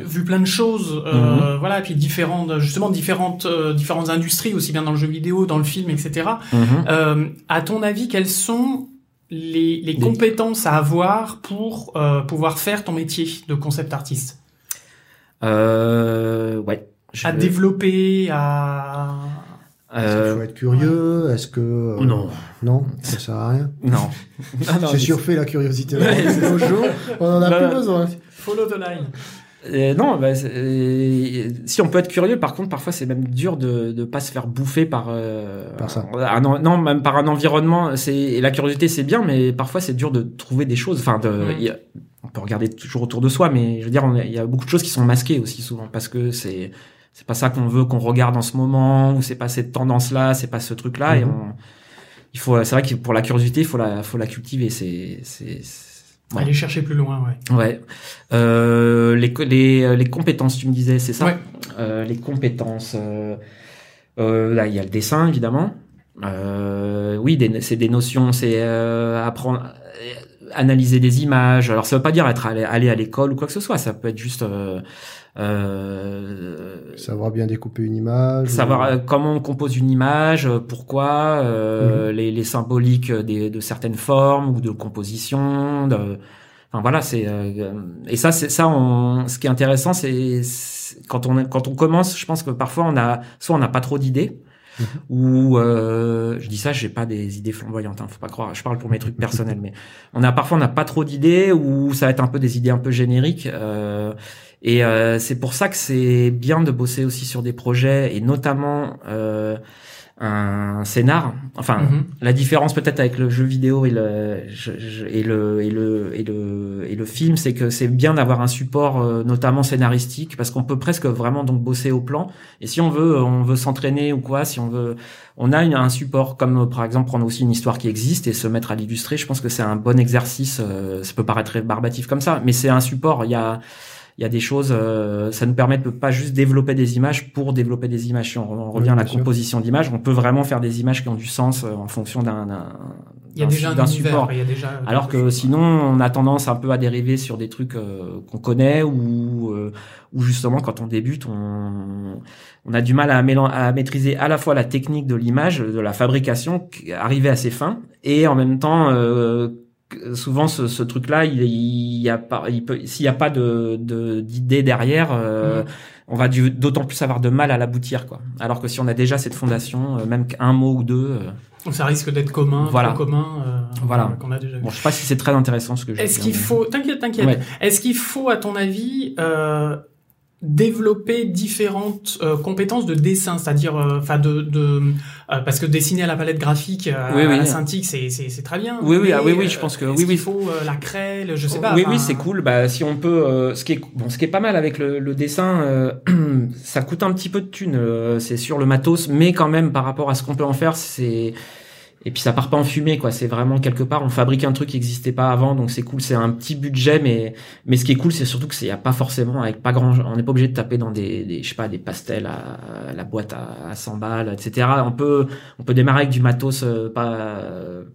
vu plein de choses, euh, mm-hmm. voilà, et puis différentes, justement différentes euh, différentes industries aussi bien dans le jeu vidéo, dans le film, etc. Euh, à ton avis, quelles sont les, les compétences à avoir pour pouvoir faire ton métier de concept artiste? Euh, ouais. à développer, à est-ce qu'il faut être curieux Est-ce que euh, non non ça sert à rien Non. J'ai surfait la curiosité On en a bah, plus besoin. Follow the line. Euh, non, bah, euh, si on peut être curieux, par contre, parfois c'est même dur de ne pas se faire bouffer par, euh, par ça. non, même par un environnement. C'est la curiosité, c'est bien, mais parfois c'est dur de trouver des choses. Enfin, de, on peut regarder toujours autour de soi, mais je veux dire, il y a beaucoup de choses qui sont masquées aussi souvent parce que c'est c'est pas ça qu'on veut qu'on regarde en ce moment ou c'est pas cette tendance là c'est pas ce truc là et mhm. on il faut c'est vrai que pour la curiosité il faut la faut la cultiver c'est c'est aller chercher plus loin ouais. Ouais. Euh, les les les compétences tu me disais c'est ça? Ouais. euh, les compétences euh, euh, là il y a le dessin évidemment. Euh, oui c'est des notions c'est euh, apprendre analyser des images. Alors ça veut pas dire être allé, aller à l'école ou quoi que ce soit ça peut être juste euh, savoir bien découper une image. Savoir euh, comment on compose une image, euh, pourquoi, euh, mhm. les, les, symboliques des, de certaines formes ou de composition. De, enfin voilà, c'est et ça, c'est ça. On, ce qui est intéressant, c'est quand on quand on commence, je pense que parfois on a soit on n'a pas trop d'idées. Mhm. Ou euh, je dis ça, j'ai pas des idées flamboyantes, hein, faut pas croire. Je parle pour mes trucs personnels, mais on a parfois on n'a pas trop d'idées ou ça va être un peu des idées un peu génériques. Euh, et euh, c'est pour ça que c'est bien de bosser aussi sur des projets et notamment euh, un scénar. Enfin, mhm. la différence peut-être avec le jeu vidéo et le et le et le et le et le film, c'est que c'est bien d'avoir un support euh, notamment scénaristique parce qu'on peut presque vraiment donc bosser au plan. Et si on veut, on veut s'entraîner ou quoi, si on veut, on a un support comme par exemple prendre aussi une histoire qui existe et se mettre à l'illustrer. Je pense que c'est un bon exercice. ça peut paraître barbatif comme ça, mais c'est un support. Il y a il y a des choses, euh, ça nous permet de pas juste développer des images pour développer des images. Si on, revient à la composition d'images, on peut vraiment faire des images qui ont du sens euh, en fonction d'un il y a déjà un support. Il y a déjà Alors que sinon, on a tendance un peu à dériver sur des trucs euh, qu'on connaît ou ou justement quand on débute, on, on a du mal à, à maîtriser à la fois la technique de l'image, de la fabrication, arriver à ses fins, et en même temps souvent ce, ce truc-là, il, il, y a pas, il peut, s'il n'y a pas de d'idée derrière, euh, mm. on va d'autant plus avoir de mal à l'aboutir, quoi. Alors que si on a déjà cette fondation, euh, même qu'un mot ou deux. Euh, ça risque d'être commun, voilà. commun. voilà. Qu'on a déjà Bon, je sais pas si c'est très intéressant ce que je. Est-ce qu'il faut, t'inquiète, t'inquiète. Est-ce qu'il faut, à ton avis, développer différentes euh, compétences de dessin, c'est-à-dire, euh, enfin, de, de euh, parce que dessiner à la palette graphique, à, oui, la Cintiq, c'est c'est très bien. Oui, oui, ah, oui, oui, je pense que oui, oui. Il faut la craie, je sais pas. Oui, oui, c'est cool. Bah, si on peut, ce qui est bon, ce qui est pas mal avec le, le dessin, ça coûte un petit peu de thunes, c'est sur le matos, mais quand même par rapport à ce qu'on peut en faire, c'est et puis ça part pas en fumée quoi. C'est vraiment quelque part on fabrique un truc qui existait pas avant donc c'est cool. C'est un petit budget mais mais ce qui est cool c'est surtout que c'est y a pas forcément avec pas grand on n'est pas obligé de taper dans des, des je sais pas des pastels à, la boîte à, à 100 balles etc on peut on peut démarrer avec du matos euh, pas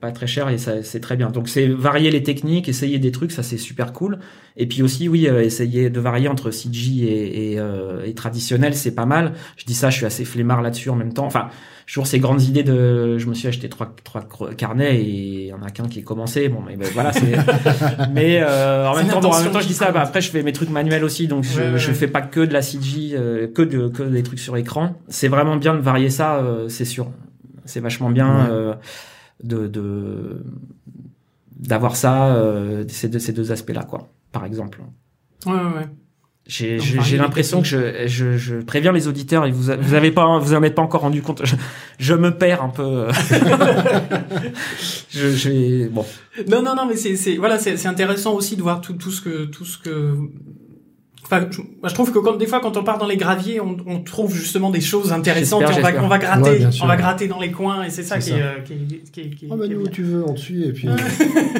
pas très cher et ça c'est très bien. Donc c'est varier les techniques essayer des trucs ça c'est super cool. Et puis aussi oui euh, essayer de varier entre CG et, et, euh, et traditionnel c'est pas mal. Je dis ça je suis assez flemmard là-dessus en même temps. Enfin toujours ces grandes idées de je me suis acheté trois trois carnets et il y en a qu'un qui est commencé. Bon mais ben, voilà c'est mais euh, en même temps en même temps je dis ça bah, après je fais mes trucs manuels aussi donc je, je fais pas que de la CG euh, que de que des trucs sur écran. C'est vraiment bien de varier ça euh, c'est sûr. C'est vachement bien euh, de de d'avoir ça ces deux ces deux aspects là quoi par exemple. Ouais ouais j'ai l'impression que je, je, je, préviens les auditeurs et vous vous avez pas vous en êtes pas encore rendu compte. Je, je me perds un peu. je, je bon. Non non non mais c'est c'est voilà c'est c'est intéressant aussi de voir tout tout ce que tout ce que Enfin, je, moi, je trouve que comme des fois, quand on part dans les graviers, on, on trouve justement des choses intéressantes. Et on va, on va gratter, Ouais, on va gratter dans les coins, et c'est ça, qui, euh, qui, qui, qui, Ah bah qui est nous, bien. tu veux, on te suit et puis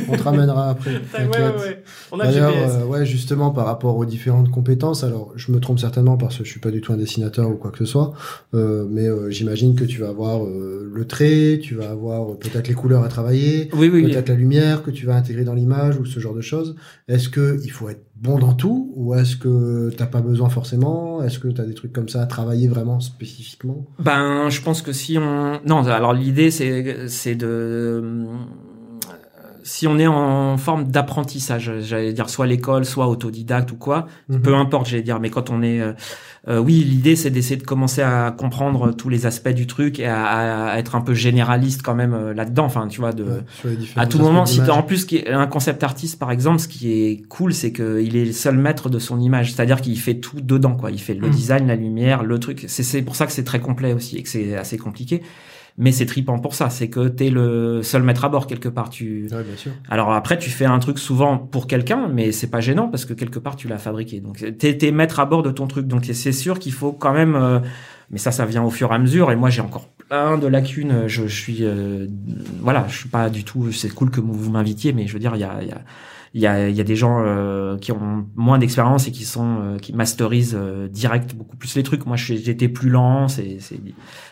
on te ramènera après. Ouais, ouais, ouais. On a le D'ailleurs, euh, ouais, justement, par rapport aux différentes compétences, alors je me trompe certainement parce que je suis pas du tout un dessinateur ou quoi que ce soit, euh, mais euh, j'imagine que tu vas avoir euh, le trait, tu vas avoir euh, peut-être les couleurs à travailler, Oui, oui, oui. peut-être la lumière que tu vas intégrer dans l'image ou ce genre de choses. Est-ce que il faut être bon dans tout ou est-ce que t'as pas besoin forcément? Est-ce que tu as des trucs comme ça à travailler vraiment spécifiquement? Ben, je pense que si on, non, alors l'idée c'est c'est de, si on est en forme d'apprentissage, j'allais dire soit l'école, soit autodidacte ou quoi, Mhm. peu importe, j'allais dire, mais quand on est, euh, euh, oui, l'idée c'est d'essayer de commencer à comprendre tous les aspects du truc et à, à être un peu généraliste quand même euh, là-dedans, enfin, tu vois, de. Ouais, À tout moment, si en plus un concept artiste par exemple, ce qui est cool, c'est que il est le seul maître de son image, c'est-à-dire qu'il fait tout dedans, quoi. Il fait le Mm. design, la lumière, le truc. C'est pour ça que c'est très complet aussi et que c'est assez compliqué. Mais c'est tripant pour ça, c'est que t'es le seul maître à bord quelque part. Tu Ouais, bien sûr. alors après, tu fais un truc souvent pour quelqu'un, mais c'est pas gênant parce que quelque part tu l'as fabriqué. Donc t'es t'es maître à bord de ton truc. Donc c'est sûr qu'il faut quand même. euh, mais ça, ça vient au fur et à mesure. Et moi, j'ai encore plein de lacunes. Je, je suis, euh, voilà, je suis pas du tout. C'est cool que vous m'invitiez, mais je veux dire, il y a, il y a il y a, il y a des gens euh, qui ont moins d'expérience et qui sont euh, qui masterisent euh, direct beaucoup plus les trucs. Moi, j'étais plus lent. C'est c'est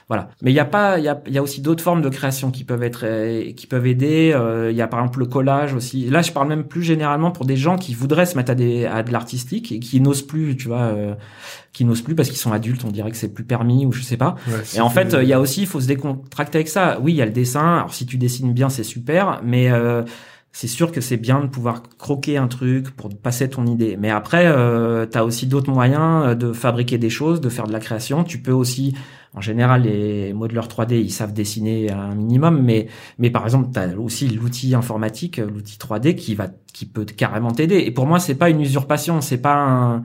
voilà. Mais il y a pas, il y a, il y a aussi d'autres formes de création qui peuvent être, euh, qui peuvent aider. Euh, Il y a par exemple le collage aussi. Là, je parle même plus généralement pour des gens qui voudraient se mettre à des, à de l'artistique et qui n'osent plus, tu vois, euh, qui n'osent plus parce qu'ils sont adultes. On dirait que c'est plus permis ou je sais pas. Ouais, Et en fait, il y a aussi, il faut se décontracter avec ça. Oui, il y a le dessin. Alors, si tu dessines bien, c'est super, mais euh, c'est sûr que c'est bien de pouvoir croquer un truc pour passer ton idée. Mais après, euh, tu as aussi d'autres moyens euh, de fabriquer des choses, de faire de la création. Tu peux aussi, en général, les modeleurs 3D, ils savent dessiner un minimum, mais mais par exemple, tu as aussi l'outil informatique, l'outil 3D qui va qui peut carrément t'aider. Et pour moi, c'est pas une usurpation, c'est pas un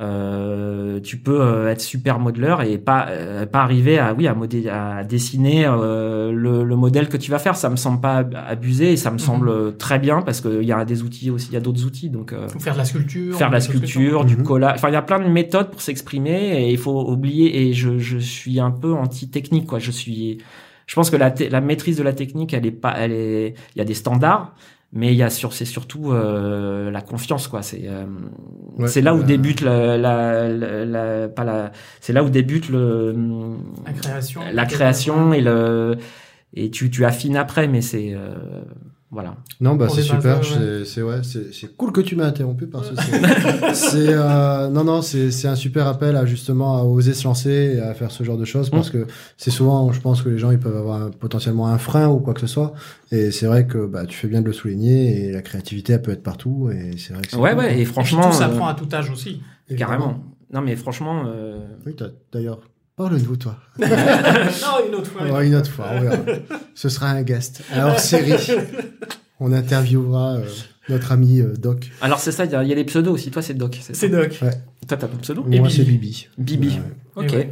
tu peux euh, être super modeleur et pas euh, pas arriver à oui à modé- à dessiner euh, le, le modèle que tu vas faire ça me semble pas ab- abusé et ça me semble très bien parce qu'il y a des outils aussi il y a d'autres outils donc euh, Faut faire de la sculpture. faire de la sculpture du Mhm. collage enfin il y a plein de méthodes pour s'exprimer et il faut oublier et je je suis un peu anti technique quoi je suis je pense que la, la maîtrise de la technique elle est pas elle est il y a des standards mais il y a sur c'est surtout euh, la confiance quoi c'est euh, Ouais, c'est là où bah- débute la, la, la, la- pas la c'est là où débute le La création. la création et le et tu tu affines après mais c'est euh, voilà Non, bah c'est super. C'est c'est ouais, c'est c'est cool que tu m'as interrompu parce que c'est euh, non non c'est c'est un super appel à justement à oser se lancer et à faire ce genre de choses parce que c'est souvent je pense que les gens ils peuvent avoir un- potentiellement un frein ou quoi que ce soit et c'est vrai que bah tu fais bien de le souligner et la créativité elle peut être partout et c'est vrai que c'est ouais cool, ouais et Et franchement franchement, ça euh, prend à tout âge aussi. Évidemment. carrément non mais franchement euh, Oui, t'as- d'ailleurs parle-nous toi. non, une autre fois. Une autre fois, on verra. Ce sera un guest. Alors série, on interviewera euh, notre ami euh, Doc. alors c'est ça il y, a il y a des pseudos aussi toi c'est Doc c'est Doc. toi t'as ton pseudo Et Moi Bibi. c'est Bibi. Bibi Ouais. ok.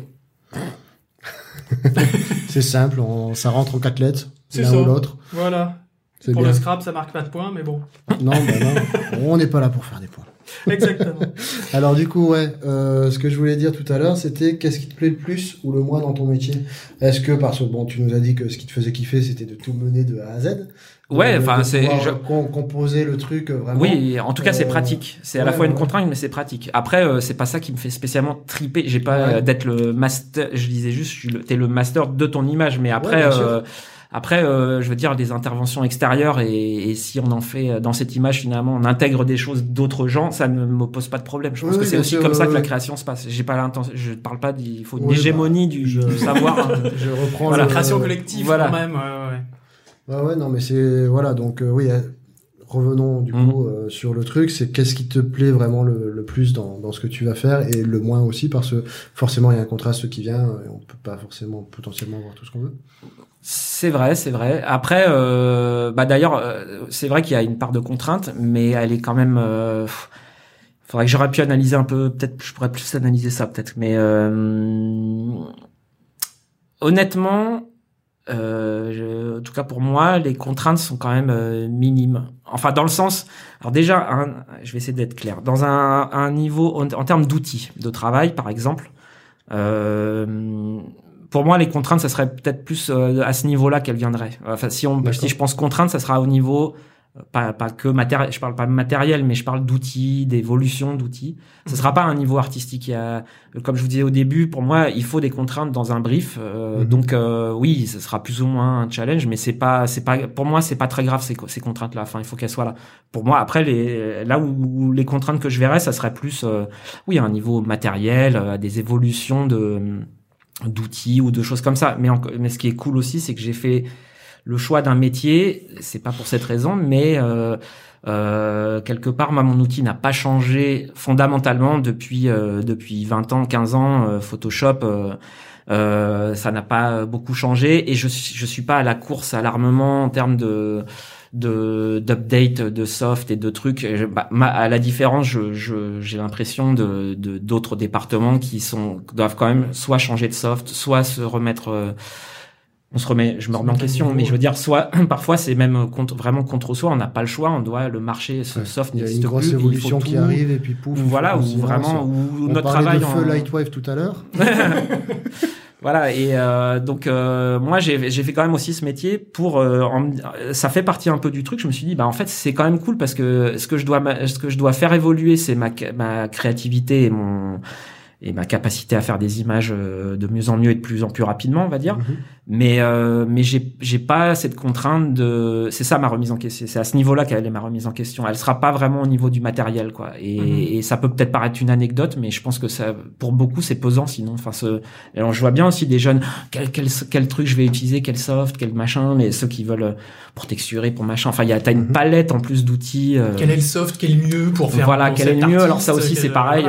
C'est simple, on, ça rentre en quatre lettres, C'est l'un ça. ou l'autre. Voilà. C'est Pour bien. le scrap, ça marque pas de points, mais bon. Non, bah non, on n'est pas là pour faire des points. Exactement. Alors du coup, ouais, euh, ce que je voulais dire tout à l'heure, c'était qu'est-ce qui te plaît le plus ou le moins dans ton métier? Est-ce que parce que bon, tu nous as dit que ce qui te faisait kiffer, c'était de tout mener de A à Z. Ouais, De- enfin, c'est- je- com- composer le truc euh, vraiment. Oui, en tout cas, c'est Euh, pratique. C'est à ouais, la fois une ouais. contrainte, mais c'est pratique. Après, euh, c'est pas ça qui me fait spécialement triper. J'ai pas Ouais. euh, d'être le master. Je disais juste, je suis le- t'es le master de ton image, mais après, bien sûr. euh, après, euh, je veux dire des interventions extérieures et, et si on en fait euh, dans cette image finalement, on intègre des choses d'autres gens, ça ne me pose pas de problème. Je pense Oui, que c'est aussi sûr, comme ça que la création se passe. J'ai pas l'intention. Je parle pas. d'il faut une Oui, hégémonie bah, du, je- du savoir. hein. Je reprends Voilà, le- Création collective, Voilà. quand même. Ouais, ouais. Ouais, ouais, non, mais c'est voilà, donc euh, oui. Revenons du Mm. coup euh, sur le truc, c'est qu'est-ce qui te plaît vraiment le, le plus dans, dans ce que tu vas faire et le moins aussi parce que forcément il y a un contraste qui vient et on peut pas forcément potentiellement voir tout ce qu'on veut. C'est vrai, c'est vrai. Après, euh, bah d'ailleurs, euh, c'est vrai qu'il y a une part de contrainte, mais elle est quand même. Euh, faudrait que j'aurais pu analyser un peu. Peut-être, je pourrais plus analyser ça, peut-être. Mais euh, honnêtement, euh, en tout cas pour moi, les contraintes sont quand même euh, minimes. Enfin, dans le sens, alors déjà, je vais essayer d'être clair. Dans un, un niveau, en, termes d'outils de travail, par exemple, euh, pour moi, les contraintes, ça serait peut-être plus euh, à ce niveau-là qu'elles viendraient. Enfin, si on, si je pense contraintes, ça sera au niveau pas, pas que matériel, je parle pas de matériel, mais je parle d'outils, d'évolution d'outils. Ce sera pas un niveau artistique. Il y a, comme je vous disais au début, pour moi, il faut des contraintes dans un brief. Euh, mhm. Donc euh, oui, ce sera plus ou moins un challenge, mais c'est pas, c'est pas, pour moi, c'est pas très grave ces, ces contraintes-là. Enfin, il faut qu'elles soient là. Pour moi, après, les, là où, les contraintes que je verrais, ça serait plus, euh, oui, un niveau matériel, des évolutions de d'outils ou de choses comme ça. Mais, mais ce qui est cool aussi, c'est que j'ai fait le choix d'un métier, c'est pas pour cette raison, mais euh, euh, quelque part, moi, mon outil n'a pas changé fondamentalement depuis euh, depuis 20 ans, 15 ans. Photoshop, ça n'a pas beaucoup changé, et je je suis pas à la course à l'armement en termes de de d'update de soft et de trucs bah, à la différence je j'ai l'impression de d'autres départements qui sont doivent quand même soit changer de soft soit se remettre on se remet, je me remets en question, mais je veux dire, soit parfois c'est même contre, vraiment contre soi, on n'a pas le choix, on doit le marché, ce soft n'existe plus. Il y a une grosse évolution qui arrive et puis pouf. Voilà, ou vraiment, ou notre travail. de feu Lightwave tout à l'heure. voilà, et euh, donc euh, moi j'ai fait quand même aussi ce métier pour, euh, ça fait partie un peu du truc. Je me suis dit, bah en fait c'est quand même cool parce que ce que je dois, ce que je dois faire évoluer, c'est ma, ma créativité et mon et ma capacité à faire des images euh, de mieux en mieux et de plus en plus rapidement, on va dire. Mhm. Mais euh, mais j'ai j'ai pas cette contrainte de c'est ça ma remise en question. C'est à ce niveau-là qu'elle est ma remise en question. Elle sera pas vraiment au niveau du matériel quoi. Et, mhm. et ça peut peut-être paraître une anecdote, mais je pense que ça pour beaucoup c'est pesant sinon. Enfin ce alors je vois bien aussi des jeunes quel quel quel truc je vais utiliser, quel soft, quel machin, mais ceux qui veulent pour texturer, pour machin. Enfin il y a t'as une mhm. palette en plus d'outils. Euh, quel est le soft, quel est le mieux pour faire voilà quel est le mieux. Alors ça aussi c'est pareil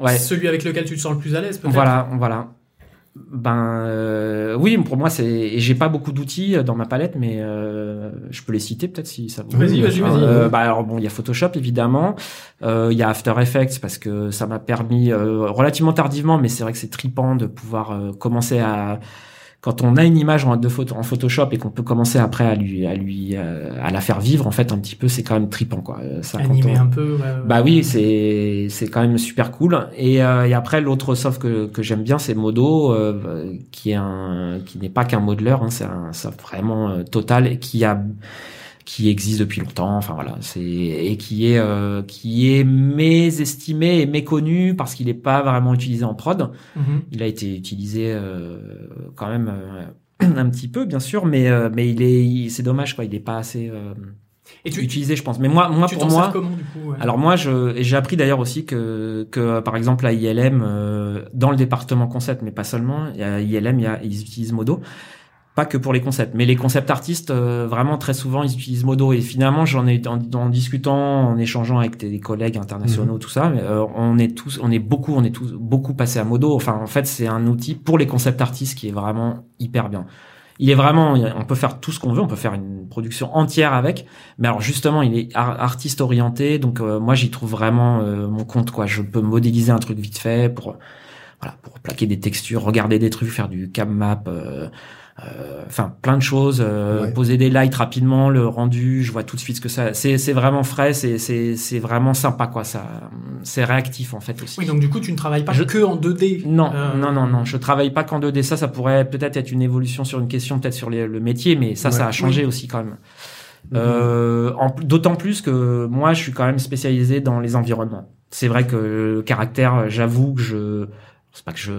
ouais. celui avec lequel tu te sens le plus à l'aise peut-être. Voilà, voilà. Ben euh, oui, pour moi c'est j'ai pas beaucoup d'outils dans ma palette, mais euh, je peux les citer peut-être si ça vous. Vas-y, vas-y, vas-y. Euh, bah alors bon, il y a Photoshop évidemment, il y a After Effects parce que ça m'a permis relativement tardivement, mais c'est vrai que c'est tripant de pouvoir commencer à quand on a une image en, de photo, en Photoshop et qu'on peut commencer après à lui à lui euh, à la faire vivre en fait un petit peu c'est quand même tripant quoi. Euh, ça animer un peu bah oui c'est c'est quand même super cool. Et, euh, et après l'autre soft que, que j'aime bien c'est Modo qui est un qui n'est pas qu'un modeleur hein, c'est un soft vraiment total et qui a qui existe depuis longtemps. Enfin voilà, c'est et qui est euh, qui est mésestimé et méconnu parce qu'il n'est pas vraiment utilisé en prod. Mhm. Il a été utilisé euh, quand même euh, un petit peu, bien sûr, mais mais il est c'est dommage quoi, il n'est pas assez et tu, utilisé, je pense. Mais moi, moi pour moi, comment, du coup, alors moi, je j'ai appris d'ailleurs aussi que que par exemple à ILM dans le département concept, mais pas seulement, a ILM, il y a, ils utilisent Modo pas que pour les concepts, mais les concepts artistes, euh, vraiment très souvent, ils utilisent Modo. Et finalement, j'en ai en, discutant, en échangeant avec des collègues internationaux, mhm. tout ça, euh, on est tous, on est beaucoup, on est tous beaucoup passé à Modo. Enfin, en fait, c'est un outil pour les concepts artistes qui est vraiment hyper bien. Il est vraiment, on peut faire tout ce qu'on veut, on peut faire une production entière avec. Mais alors justement, il est artiste orienté, donc euh, moi j'y trouve vraiment mon compte quoi. Je peux modéliser un truc vite fait pour voilà pour plaquer des textures, regarder des trucs, faire du cam map. Euh, enfin plein de choses euh, poser des lights rapidement le rendu je vois tout de suite ce que ça c'est c'est vraiment frais c'est c'est c'est vraiment sympa quoi ça c'est réactif en fait aussi. Oui donc du coup tu ne travailles pas que en 2D non euh... non non non je travaille pas qu'en 2D ça ça pourrait peut-être être une évolution sur une question peut-être sur le métier mais ça ça a changé aussi quand même. Mhm. euh, d'autant plus que moi je suis quand même spécialisé dans les environnements. C'est vrai que le caractère j'avoue que je c'est pas que je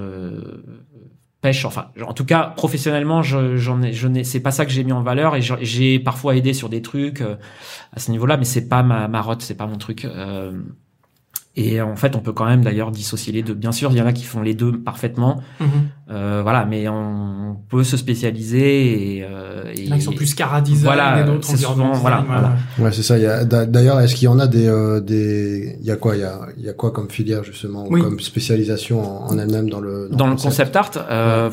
pêche. Enfin, en tout cas, professionnellement, j'en ai, je n'ai, c'est pas ça que j'ai mis en valeur et j'ai parfois aidé sur des trucs euh, à ce niveau-là, mais c'est pas ma marotte, c'est pas mon truc. Euh, et en fait, on peut quand même d'ailleurs dissocier les deux. Bien sûr, il y en a qui font les deux parfaitement. Mhm. Euh, voilà, mais on peut se spécialiser et, euh, et il y en a qui sont plus cara design voilà, et d'autres souvent, voilà, voilà. Ouais, c'est ça. Il y a d'ailleurs, est-ce qu'il y en a des euh, des il y a quoi? Il y a il y a quoi comme filière justement comme spécialisation en, en elle-même dans le dans, le concept, art euh,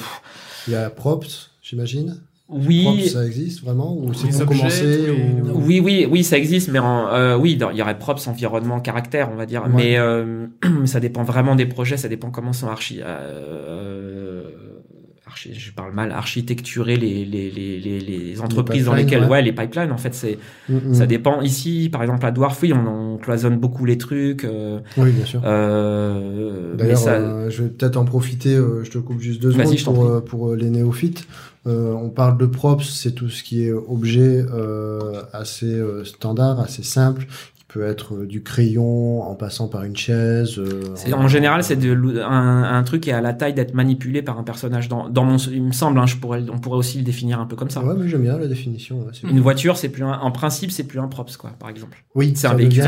Il y a props, j'imagine? Oui, ça existe vraiment ou c'est pour commencer Oui, oui, oui, ça existe, mais en, euh, oui, il y aurait props, environnement, caractère, on va dire. Mais euh, ça dépend vraiment des projets, ça dépend comment sont archi. Euh, je parle mal, architecturer les, les, les, les, les entreprises dans pipelines, lesquelles, ouais. ouais. les pipelines, en fait, c'est, Mm, ça dépend. Ici, par exemple, à Dwarf, oui, on, on cloisonne beaucoup les trucs. Euh, Oui, bien sûr. euh, mais D'ailleurs, ça, euh, je vais peut-être en profiter, euh, je te coupe juste deux secondes pour, euh, pour euh, les néophytes. Euh, on parle de props, c'est tout ce qui est objet euh, assez euh, standard, assez simple, peut être euh, du crayon en passant par une chaise. euh, en général, c'est un, un truc qui est à la taille d'être manipulé par un personnage. Dans, dans mon, il me semble, hein, je pourrais, on pourrait aussi le définir un peu comme ça. Ouais, mais j'aime bien la définition. ouais, Une voiture, c'est plus un, en principe, c'est plus un props, quoi, par exemple. Oui, C'est un véhicule.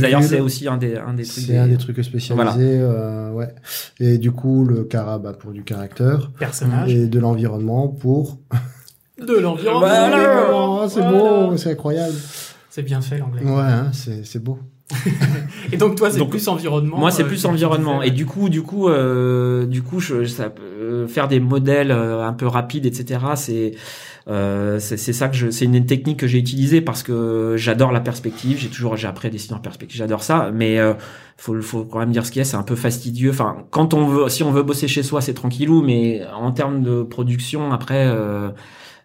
D'ailleurs, c'est aussi un des, un des trucs. C'est un des trucs spécialisés, euh, ouais. Et du coup, le cara bah, pour du caractère Personnage. et de l'environnement pour. De l'environnement. Voilà. C'est Voilà. beau, c'est incroyable. C'est bien fait l'anglais. Ouais, hein, c'est c'est beau. Et donc toi, c'est Donc, plus environnement. Moi, c'est euh, plus environnement. Et du coup, du coup, euh, du coup, je, ça, peut- euh, faire des modèles euh, un peu rapides, etc. C'est euh, c'est c'est ça que je, c'est une technique que j'ai utilisée parce que j'adore la perspective. J'ai toujours, j'ai appris à dessiner en perspective. J'adore ça, mais euh, faut, faut quand même dire ce qu'il y a. C'est un peu fastidieux. Enfin, quand on veut, si on veut bosser chez soi, c'est tranquillou, mais en termes de production, après.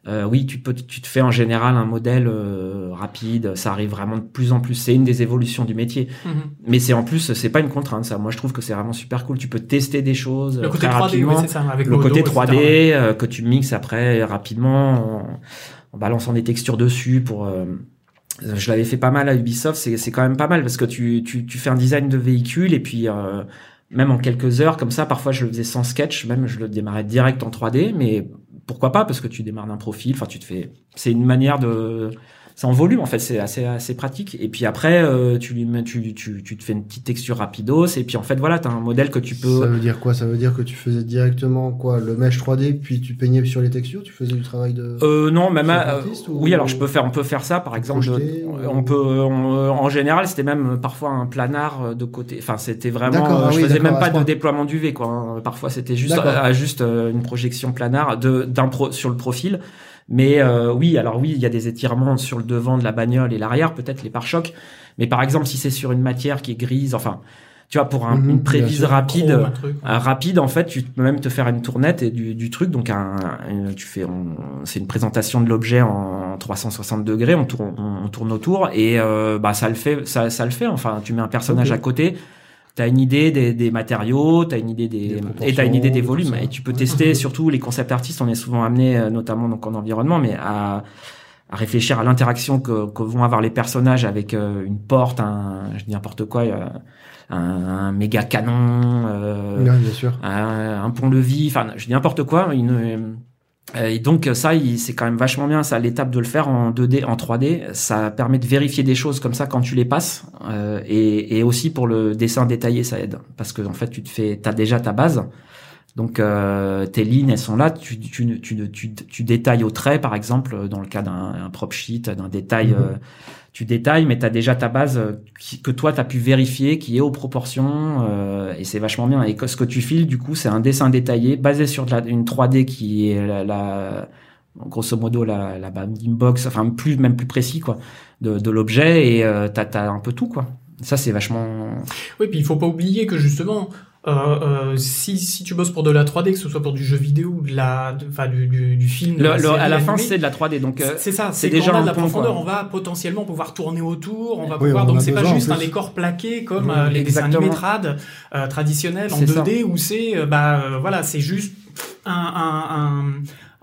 Euh, oui, tu peux, tu te fais en général un modèle euh, rapide. Ça arrive vraiment de plus en plus. C'est une des évolutions du métier. Mhm. Mais c'est en plus, c'est pas une contrainte, ça. Moi, je trouve que c'est vraiment super cool. Tu peux tester des choses Le euh, côté très 3D, rapidement. oui, c'est ça. Avec le Modo, côté etc. 3D euh, que tu mixes après rapidement en, en balançant des textures dessus pour. euh, je l'avais fait pas mal à Ubisoft. C'est c'est quand même pas mal parce que tu tu tu fais un design de véhicule et puis. Euh, même en quelques heures, comme ça, parfois je le faisais sans sketch, même je le démarrais direct en 3D, mais pourquoi pas Parce que tu démarres d'un profil, enfin tu te fais, c'est une manière de, c'est en volume en fait, c'est assez assez pratique. Et puis après, euh, tu lui mets, tu, tu tu te fais une petite texture rapidos, et puis en fait voilà, t'as un modèle que tu peux. Ça veut dire quoi? Ça veut dire que tu faisais directement quoi le mesh 3D puis tu peignais sur les textures, tu faisais du travail de. Euh, non, même à- ou- oui, alors je peux faire, on peut faire ça, par exemple. projeter on peut, on- en général, c'était même parfois un planard de côté. Enfin, c'était vraiment. Ah je oui, faisais même pas de déploiement du V, quoi. hein. Parfois, c'était juste, juste euh, une projection planard de d'un pro sur le profil. Mais euh, oui, alors oui, il y a des étirements sur le devant de la bagnole et l'arrière, peut-être les pare-chocs. Mais par exemple, si c'est sur une matière qui est grise, enfin, tu vois, pour un- Mhm, une prévise rapide. Un truc. Un rapide, en fait, tu peux même te faire une tournette et du, du truc. Donc, un, un- tu fais, c'est une présentation de l'objet en 360 degrés. On tourne, on, on tourne autour et euh, bah ça le fait, ça, ça le fait. Enfin, tu mets un personnage à côté. T'as une idée des, des matériaux, t'as une idée Des et t'as une idée des volumes. Et tu peux tester, surtout les concept artistes, on est souvent amené, euh, notamment donc en environnement, mais à, à réfléchir à l'interaction que, que vont avoir les personnages avec euh, une porte, un, je dis n'importe quoi, euh, un, un méga canon, euh, Ouais, bien sûr. un, un pont-levis, enfin, je dis n'importe quoi. Une, et donc ça, c'est quand même vachement bien. Ça, l'étape de le faire en 2D, en 3D, ça permet de vérifier des choses comme ça quand tu les passes. Euh, et, et aussi pour le dessin détaillé, ça aide parce que en fait, tu te fais, t'as déjà ta base. Donc euh, tes lignes, elles sont là. Tu, tu, tu, tu, tu détailles au trait, par exemple, dans le cas d'un un prop sheet, d'un détail. Mhm. euh, tu détailles, mais tu as déjà ta base euh, que toi, tu as pu vérifier, qui est aux proportions, euh, et c'est vachement bien. Et ce que tu files, du coup, c'est un dessin détaillé, basé sur une 3D qui est la, la- grosso modo la, la box, enfin plus même plus précis quoi, de, l'objet, et euh, un peu tout quoi. Ça, c'est vachement... Oui, puis il faut pas oublier que justement, euh, euh, si, si tu bosses pour de la 3D, que ce soit pour du jeu vidéo ou de la, de- enfin du, du, du film, de Le- la le- série à la fin, c'est de la 3D, donc... euh, c'est ça, c'est c'est déjà on a de la pont, profondeur, quoi. on va potentiellement pouvoir tourner autour, on va Oui, pouvoir on donc a c'est pas juste un décor plaqué comme Oui, euh, les dessins exactement. animés trad euh, traditionnels en C'est ça. 2D où c'est euh, bah euh, voilà c'est juste un, un, un,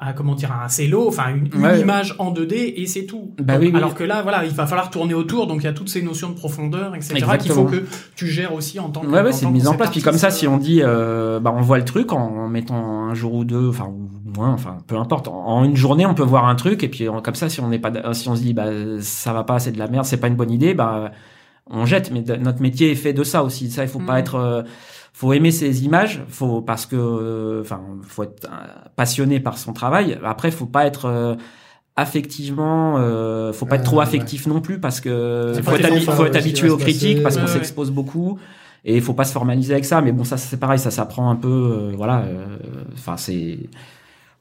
un- comment dire un cello, enfin une, une Ouais. image en 2D et c'est tout. Bah Donc, oui, oui. Alors que là voilà il va falloir tourner autour donc il y a toutes ces notions de profondeur etc qu'il faut que tu gères aussi en tant que Ouais, ouais, c'est mise en place. Puis comme ça, si on dit, euh, bah, on voit le truc en, en mettant un jour ou deux, enfin ou moins, enfin peu importe. En, en une journée, on peut voir un truc et puis en- comme ça, si on n'est pas, si on se dit, bah ça va pas, c'est de la merde, c'est pas une bonne idée, bah on jette. Mais notre métier est fait de ça aussi. Ça, il faut pas Mhm. être, euh, faut aimer ses images, faut parce que, euh, enfin, faut être euh, passionné par son travail. Après, faut pas être euh, affectivement, euh, faut pas être trop ouais. affectif non plus parce que faut être, habitué aux critiques parce qu'on ouais. s'expose beaucoup et il faut pas se formaliser avec ça mais bon ça c'est pareil ça s'apprend un peu euh, voilà euh, enfin c'est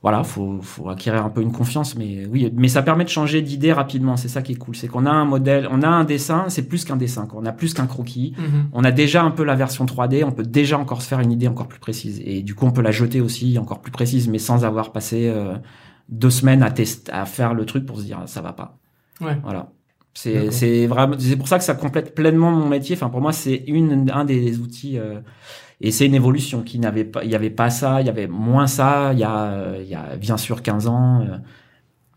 voilà, faut, faut acquérir un peu une confiance, mais oui, mais ça permet de changer d'idée rapidement. C'est ça qui est cool, c'est qu'on a un modèle, on a un dessin, c'est plus qu'un dessin, quoi. on a plus qu'un croquis, Mhm. on a déjà un peu la version 3D, on peut déjà encore se faire une idée encore plus précise, et du coup on peut la jeter aussi encore plus précise, mais sans avoir passé euh, deux semaines à tester, à faire le truc pour se dire ah, ça va pas. Ouais. Voilà. C'est c'est vraiment c'est pour ça que ça complète pleinement mon métier. Enfin pour moi c'est une un des outils euh, et c'est une évolution qui n'avait pas il y avait pas ça, il y avait moins ça il y a il y a bien sûr 15 ans euh,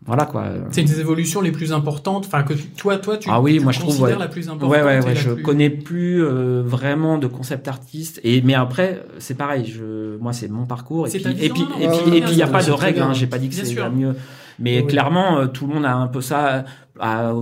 voilà quoi. C'est une des évolutions les plus importantes, enfin que tu- toi, toi, tu, Ah oui, tu moi, je trouve, ouais. la plus importante. Ouais ouais ouais, je plus- connais plus euh, vraiment de concept artiste et mais après c'est pareil, je moi c'est mon parcours et puis et puis et non, puis ouais, et puis il y a pas de bien. hein, j'ai pas dit que c'est la mieux mais Oui. clairement euh, tout le monde a un peu ça à, à,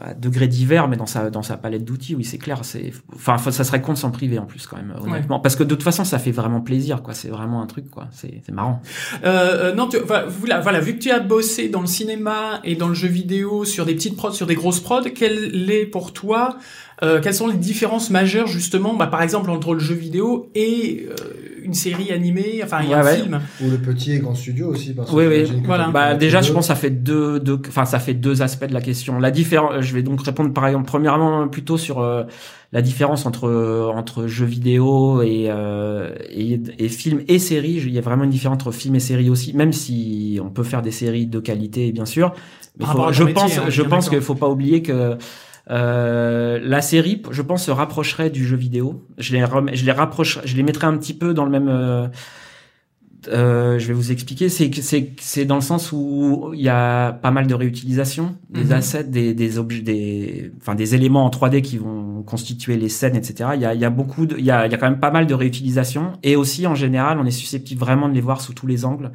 à degrés divers mais dans sa dans sa palette d'outils oui c'est clair c'est enfin ça serait con de s'en priver en plus quand même honnêtement. Parce que de toute façon ça fait vraiment plaisir quoi. C'est vraiment un truc quoi. C'est marrant. Euh, euh, non, tu, voilà, voilà, voilà, vu que tu as bossé dans le cinéma et dans le jeu vidéo sur des petites prods, sur des grosses prods, quelle est pour toi, euh, quelles sont les différences majeures justement, bah, par exemple entre le jeu vidéo et euh, une série animée, enfin il y a Ouais, un ouais. film. Ou le petit et grand studio aussi. Parce que Oui, oui. que Voilà. t'as Bah déjà, je pense que ça fait deux, deux, enfin ça fait deux aspects de la question. La différence, je vais donc répondre par exemple premièrement plutôt sur euh, la différence entre entre jeux vidéo et, euh, et et films et séries. Il y a vraiment une différence entre films et séries aussi, même si on peut faire des séries de qualité bien sûr. Mais faut- je métier, pense, hein, je pense qu'il faut pas oublier que euh, la série, je pense, se rapprocherait du jeu vidéo. Je les, rem- je les rapprocherais, je les mettrais un petit peu dans le même. euh, euh, je vais vous expliquer. C'est c'est c'est dans le sens où il y a pas mal de réutilisation des Mhm. assets, des des objets, des enfin des éléments en 3D qui vont constituer les scènes, etc. Il y a il y a beaucoup de il y a il y a quand même pas mal de réutilisation et aussi en général on est susceptible vraiment de les voir sous tous les angles.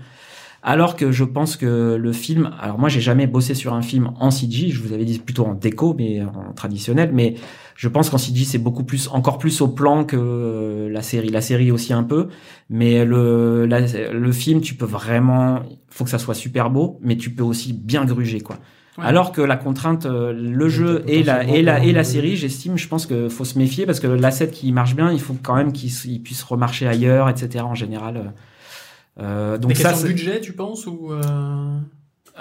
Alors que je pense que le film, alors moi j'ai jamais bossé sur un film en CG, je vous avais dit plutôt en déco, mais en traditionnel, mais je pense qu'en CG c'est beaucoup plus, encore plus au plan que euh, la série. La série aussi un peu, mais le la- le film tu peux vraiment, faut que ça soit super beau, mais tu peux aussi bien gruger quoi. Ouais. Alors que la contrainte, euh, le jeu et la et la et la série, j'estime, je pense que faut se méfier parce que l'asset qui marche bien, il faut quand même qu'il puisse remarcher ailleurs, etc. En général. Euh, donc ça, c'est- budget, tu penses, ou euh,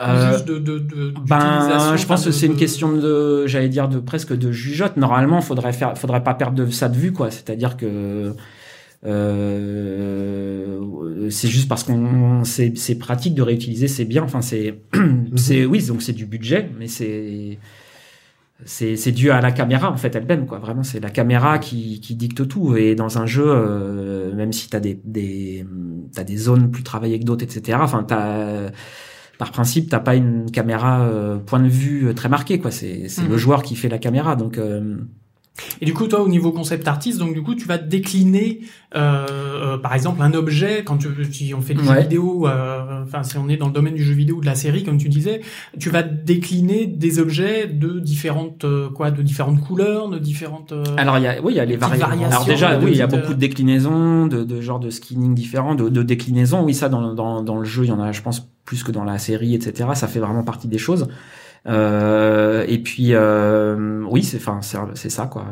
euh, juste de, de, de ben, je pense que c'est une question de, j'allais dire de presque de jugeote. Normalement, faudrait faire, faudrait pas perdre de ça de vue, quoi. C'est-à-dire que euh, c'est juste parce qu'on c'est c'est pratique de réutiliser, c'est bien. Enfin, c'est c'est oui, donc c'est du budget, mais c'est c'est c'est dû à la caméra en fait elle-même quoi. Vraiment, c'est la caméra qui qui dicte tout. Et dans un jeu, euh, même si t'as des des t'as des zones plus travaillées que d'autres, etc. Enfin, t'as par principe, t'as pas une caméra euh, point de vue euh, très marqué, quoi. C'est c'est Mhm. le joueur qui fait la caméra, donc euh, Et du coup, toi, au niveau concept artiste, donc du coup, tu vas décliner, euh, euh, par exemple, un objet quand tu, si on fait du jeu Ouais. vidéo, euh, enfin si on est dans le domaine du jeu vidéo ou de la série, comme tu disais, tu vas décliner des objets de différentes euh, quoi, de différentes couleurs, de différentes. euh, alors il y a oui, il y a les variations. Alors déjà, oui, il y a beaucoup euh, de déclinaisons, de, de genres de skinning différents, de, de déclinaisons. Oui, ça dans, dans dans le jeu, il y en a, je pense, plus que dans la série, etc. Ça fait vraiment partie des choses. Euh, et puis euh, oui, c'est enfin c'est c'est ça quoi.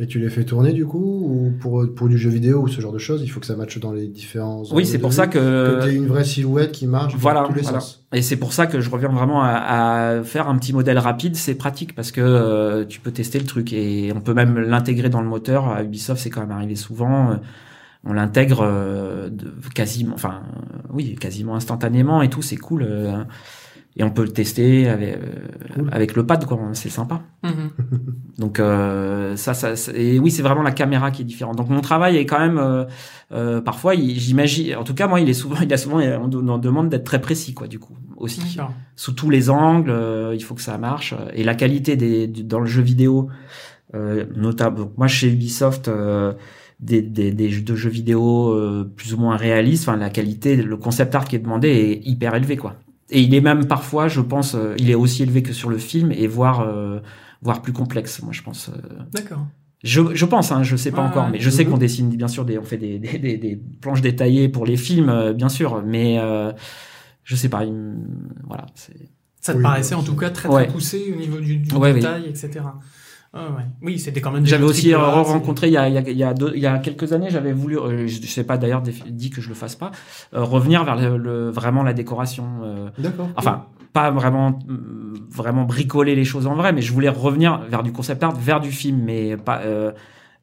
Et tu les fais tourner du coup ou pour, pour du jeu vidéo ou ce genre de choses, il faut que ça matche dans les différents. Oui, c'est pour ça que que tu aies une vraie silhouette qui marche Voilà, dans tous les voilà. sens. Et c'est pour ça que je reviens vraiment à, à faire un petit modèle rapide. C'est pratique parce que euh, tu peux tester le truc et on peut même l'intégrer dans le moteur. À Ubisoft, c'est quand même arrivé souvent. Euh, On l'intègre euh, de- quasiment, enfin, oui, quasiment instantanément et tout. C'est cool. euh, et on peut le tester avec, euh, Cool. avec le pad, quoi. C'est sympa. mhm. Donc euh, ça, ça, ça- et oui, c'est vraiment la caméra qui est différente. Donc mon travail est quand même euh, euh, parfois, j'imagine, en tout cas moi, il est souvent, il a souvent, on demande d'être très précis, quoi, du coup, aussi sous tous les angles, euh, il faut que ça marche. Et la qualité des, du- dans le jeu vidéo, euh, notable. Donc, moi, chez Ubisoft, euh, des, des, des jeux de jeux vidéo euh, plus ou moins réalistes, enfin la qualité, le concept art qui est demandé est hyper élevé, quoi. Et il est même parfois, je pense, euh, il est aussi élevé que sur le film et voire euh, voire plus complexe. Moi, je pense. euh, D'accord. je, je pense, hein, je sais pas encore, mais je sais Mhm. qu'on dessine bien sûr des, on fait des, des, des, des planches détaillées pour les films, euh, bien sûr, mais euh, je sais pas, il me- voilà. c'est- Ça te Oui, paraissait en tout cas très Ouais. très poussé au niveau du, du Ouais, oui. détail, etc. Ah ouais. Oui, c'était quand même. J'avais aussi euh, rencontré il y a, il y a, il y a deux- il y a quelques années, j'avais voulu, euh, je, je sais pas d'ailleurs dit que je le fasse pas, euh, revenir vers le, le- vraiment la décoration. euh, D'accord. enfin, pas vraiment vraiment bricoler les choses en vrai, mais je voulais revenir vers du concept art, vers du film, mais pas. euh,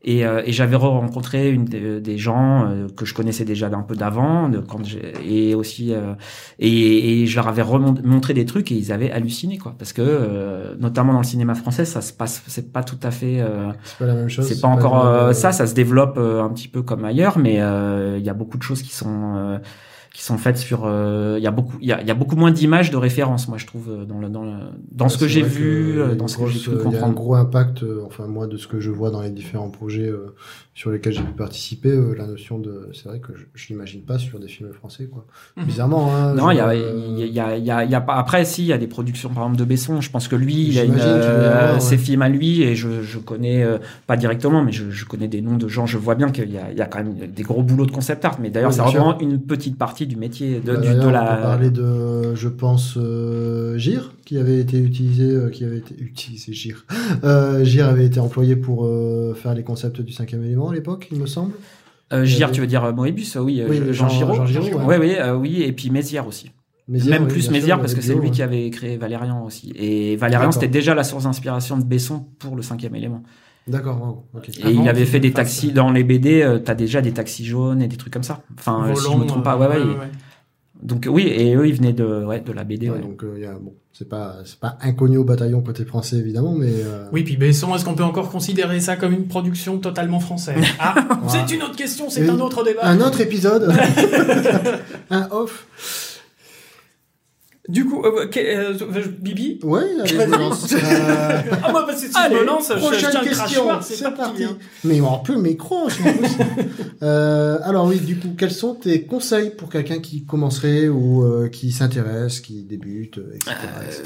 et, euh, et j'avais rencontré une des, des gens euh, que je connaissais déjà d'un peu d'avant, quand et aussi euh, et, et je leur avais montré des trucs et ils avaient halluciné quoi, parce que euh, notamment dans le cinéma français, ça se passe, c'est pas tout à fait. euh, C'est pas la même chose. c'est pas encore même, euh, euh, ça, ça se développe euh, un petit peu comme ailleurs, mais euh, il y a beaucoup de choses qui sont euh, qui sont faites sur. euh, Il y a beaucoup, il y a, il y a beaucoup moins d'images de référence, moi je trouve euh, dans le dans le, dans ce que j'ai vu, que euh, dans ce que j'ai pu Il y a un comprendre. gros impact, euh, enfin moi de ce que je vois dans les différents projets euh, sur lesquels j'ai pu participer, euh, la notion de, c'est vrai que je, je l'imagine pas sur des films français quoi. Mhm. Bizarrement. Hein, Non, il y a, euh, il y a, il y a, il y a pas. Après, si, il y a des productions, par exemple, de Besson. Je pense que lui, il a une, euh, ses films à lui, et je, je connais euh, pas directement, mais je, je connais des noms de gens. Je vois bien qu'il y a, il y a quand même des gros boulots de concept art. Mais d'ailleurs, Oui, c'est vraiment une petite partie du métier de, bah, du, de On la. parler de, je pense, euh, Gir, qui avait été utilisé, euh, qui avait été utilisé Gir. Euh, Gir avait été employé pour euh, faire les concepts du cinquième élément à l'époque, il me semble. Gir, tu veux dire Moebius Oui, Oui, Jean, Jean- Giraud. Jean Giraud, Oui, ouais. oui, oui, et puis Mézières aussi. Mézières, Même oui, plus Mézières sûr, parce que c'est lui ouais. qui avait créé Valérian aussi. Et Valérian, c'était déjà la source d'inspiration de Besson pour le cinquième élément. D'accord, wow. Et Avant il avait fait des taxis dans les BD. euh, T'as déjà des taxis jaunes et des trucs comme ça. Enfin, euh, si je me Volant, trompe pas, euh, ouais, ouais. ouais, et- ouais. Donc oui, et eux, ils venaient de, ouais, de la BD. Ouais, ouais. donc euh, il y a, bon, c'est pas, c'est pas inconnu au bataillon côté français évidemment, mais euh, Oui, puis Besson, est-ce qu'on peut encore considérer ça comme une production totalement française? Ah, c'est une autre question, c'est un autre débat. un autre épisode, un off. Du coup, euh, que- euh, Bibi Ouais, allez, je me lance. Euh, Ah, moi, parce que si Allez, je me lance, je, je Prochaine question, c'est parti. parti. hein. Mais on plus le micro, possible. euh, alors oui, du coup, quels sont tes conseils pour quelqu'un qui commencerait ou euh, qui s'intéresse, qui débute, euh, etc. etc.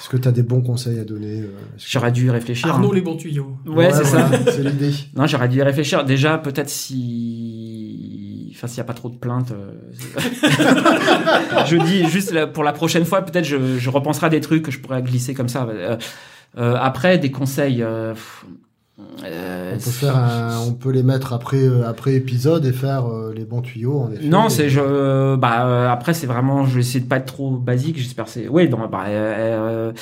Est-ce que tu as des bons conseils à donner euh, J'aurais dû y réfléchir. Arnaud hein. les bons tuyaux. Ouais, c'est ça. C'est l'idée. Non, j'aurais dû y réfléchir. Déjà, peut-être si, enfin, s'il y a pas trop de plaintes. euh, je dis juste là, pour la prochaine fois, peut-être je, je repenserai à des trucs que je pourrais glisser comme ça. Euh, euh, après, des conseils. euh, euh, On peut faire un, on peut les mettre après après épisode et faire les bons tuyaux en effet. Non, c'est je. Bah euh, après c'est vraiment. Je vais essayer de pas être trop basique. J'espère c'est. Oui, non, bah. Euh,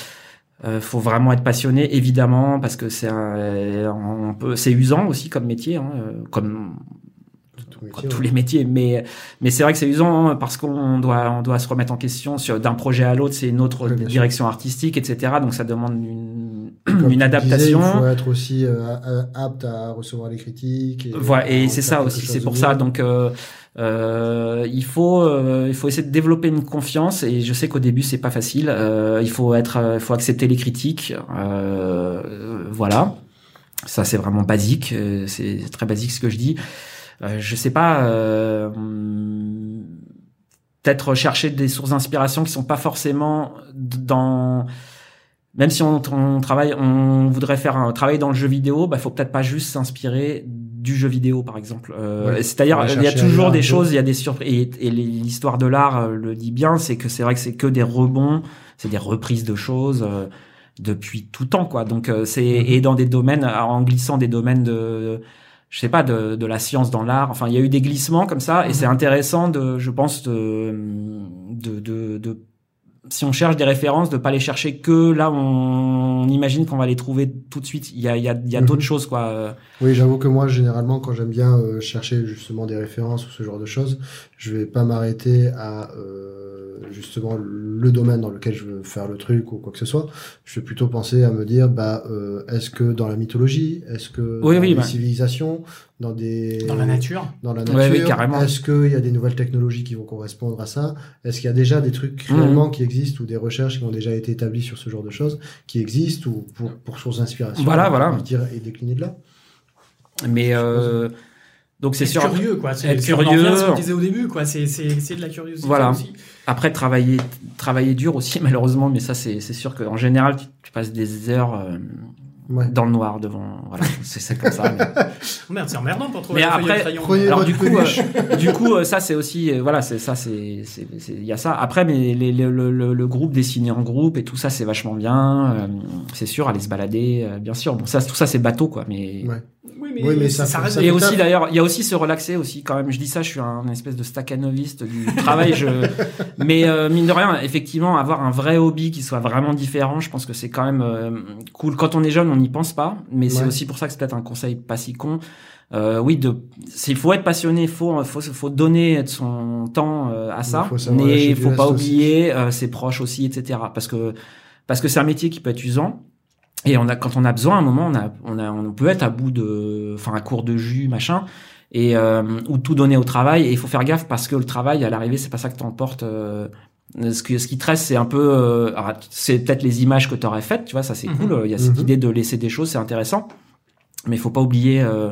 euh, faut vraiment être passionné, évidemment, parce que c'est un, euh, on peut, c'est usant aussi comme métier, hein, comme Ouais. tous les métiers. Mais mais c'est vrai que c'est usant hein, parce qu'on doit on doit se remettre en question sur d'un projet à l'autre. C'est une autre Ouais, bien sûr. direction artistique, etc. Donc ça demande une une adaptation. disais, il faut être aussi euh, apte à recevoir les critiques. Et, Voilà, et c'est ça aussi, c'est pour ça. Donc, euh, euh, il faut, euh, il faut essayer de développer une confiance. Et je sais qu'au début, c'est pas facile. Euh, il faut être, euh, il faut accepter les critiques. Euh, euh, voilà, ça c'est vraiment basique. euh, C'est très basique ce que je dis. Euh, je sais pas. Euh, Peut-être chercher des sources d'inspiration qui sont pas forcément dans même si on, on travaille, on voudrait faire un travail dans le jeu vidéo, bah faut peut-être pas juste s'inspirer du jeu vidéo par exemple. Euh, Ouais. C'est-à-dire il y a toujours des choses, il y a des surprises et, et l'histoire de l'art le dit bien, c'est que c'est vrai que c'est que des rebonds, c'est des reprises de choses euh, depuis tout temps quoi. Donc euh, c'est Mhm. et dans des domaines en glissant des domaines de je sais pas de, de la science dans l'art. Enfin, il y a eu des glissements comme ça et Mhm. c'est intéressant de je pense de de, de, de si on cherche des références, de pas les chercher que là, on, on imagine qu'on va les trouver tout de suite. Il y a, il y a, il y a Mhm. d'autres choses, quoi. Oui, j'avoue que moi, généralement, quand j'aime bien euh, chercher justement des références ou ce genre de choses, je vais pas m'arrêter à euh, justement le domaine dans lequel je veux faire le truc ou quoi que ce soit. Je vais plutôt penser à me dire, bah, euh, est-ce que dans la mythologie, est-ce que Oui, dans oui, les bah. civilisations, dans des Dans la nature. dans la Ouais, nature, oui, carrément. est-ce qu'il y a des nouvelles technologies qui vont correspondre à ça? Est-ce qu'il y a déjà des trucs Mhm. réellement qui existent ou des recherches qui ont déjà été établies sur ce genre de choses qui existent ou pour, pour source d'inspiration Voilà, on va voilà. dire, et décliner de là? Mais euh, donc c'est sûr. curieux, quoi. C'est être on curieux. ce qu'on disait au début, quoi. C'est c'est- c'est de la curiosité Voilà. aussi. Après travailler, travailler dur aussi malheureusement, mais ça c'est c'est sûr qu'en général tu, tu passes des heures. euh, Ouais. dans le noir devant. Voilà, c'est c'est comme ça. mais- Merde, c'est emmerdant pour trouver Mais après, Alors votre du coup, euh, du coup, euh, ça c'est aussi, euh, voilà, c'est ça, c'est, c'est, c'est- il y a ça. Après, mais les, les- le, le, le groupe dessiné en groupe et tout ça, c'est vachement bien. euh, c'est sûr, aller se balader, euh, bien sûr. Bon, ça, tout ça, c'est bateau, quoi. Mais Ouais. Oui, mais, Oui, mais ça, ça reste. ça et aussi d'ailleurs, il y a aussi se relaxer aussi quand même. Je dis ça, je suis un espèce de staccanoviste du travail. je... Mais euh, mine de rien, effectivement, avoir un vrai hobby qui soit vraiment différent, je pense que c'est quand même euh, cool. Quand on est jeune, on n'y pense pas, mais c'est aussi pour ça que c'est peut-être un conseil pas si con. Euh, oui, de, il faut être passionné, il faut, faut, faut donner de son temps euh, à ça, Il faut mais il faut pas oublier euh, ses proches aussi, etc. Parce que parce que c'est un métier qui peut être usant. Et on a, quand on a besoin, à un moment, on a, on a, on peut être à bout de, enfin, à court de jus, machin, et euh, ou tout donner au travail. Et il faut faire gaffe parce que le travail, à l'arrivée, c'est pas ça que t'emportes. Euh, ce, que, ce qui te reste, c'est un peu, euh, alors, c'est peut-être les images que t'aurais faites, tu vois, ça c'est Mhm. cool. Il y a cette Mhm. idée de laisser des choses, c'est intéressant. Mais il faut pas oublier euh,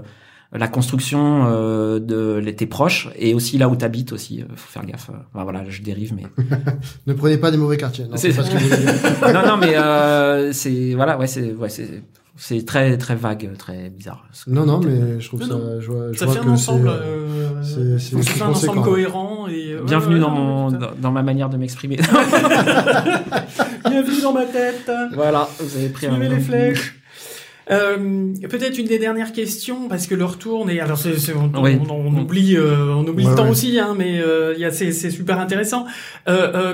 la construction euh, de tes proches et aussi là où t'habites aussi. euh, faut faire gaffe. Enfin, voilà, je dérive, mais Ne prenez pas des mauvais quartiers. Non, C'est- c'est pas ce que non, non, mais euh, c'est voilà, ouais, c'est ouais, c'est c'est très très vague, très bizarre. Non, non, mais je trouve Non, ça. non. Je vois, je Ça vois fait un que c'est. ensemble. euh, euh, c'est- c'est- c'est un ensemble cohérent et. euh, Bienvenue ouais, dans ouais, mon dans, dans ma manière de m'exprimer. Bienvenue dans ma tête. voilà, vous avez pris un les flèches. Euh, peut-être une des dernières questions parce que l'heure tourne et alors c'est, c'est- on, Oui. on- on oublie euh, on oublie Ouais, le temps ouais. aussi hein, mais euh, il y a c'est, c'est super intéressant. Euh, euh,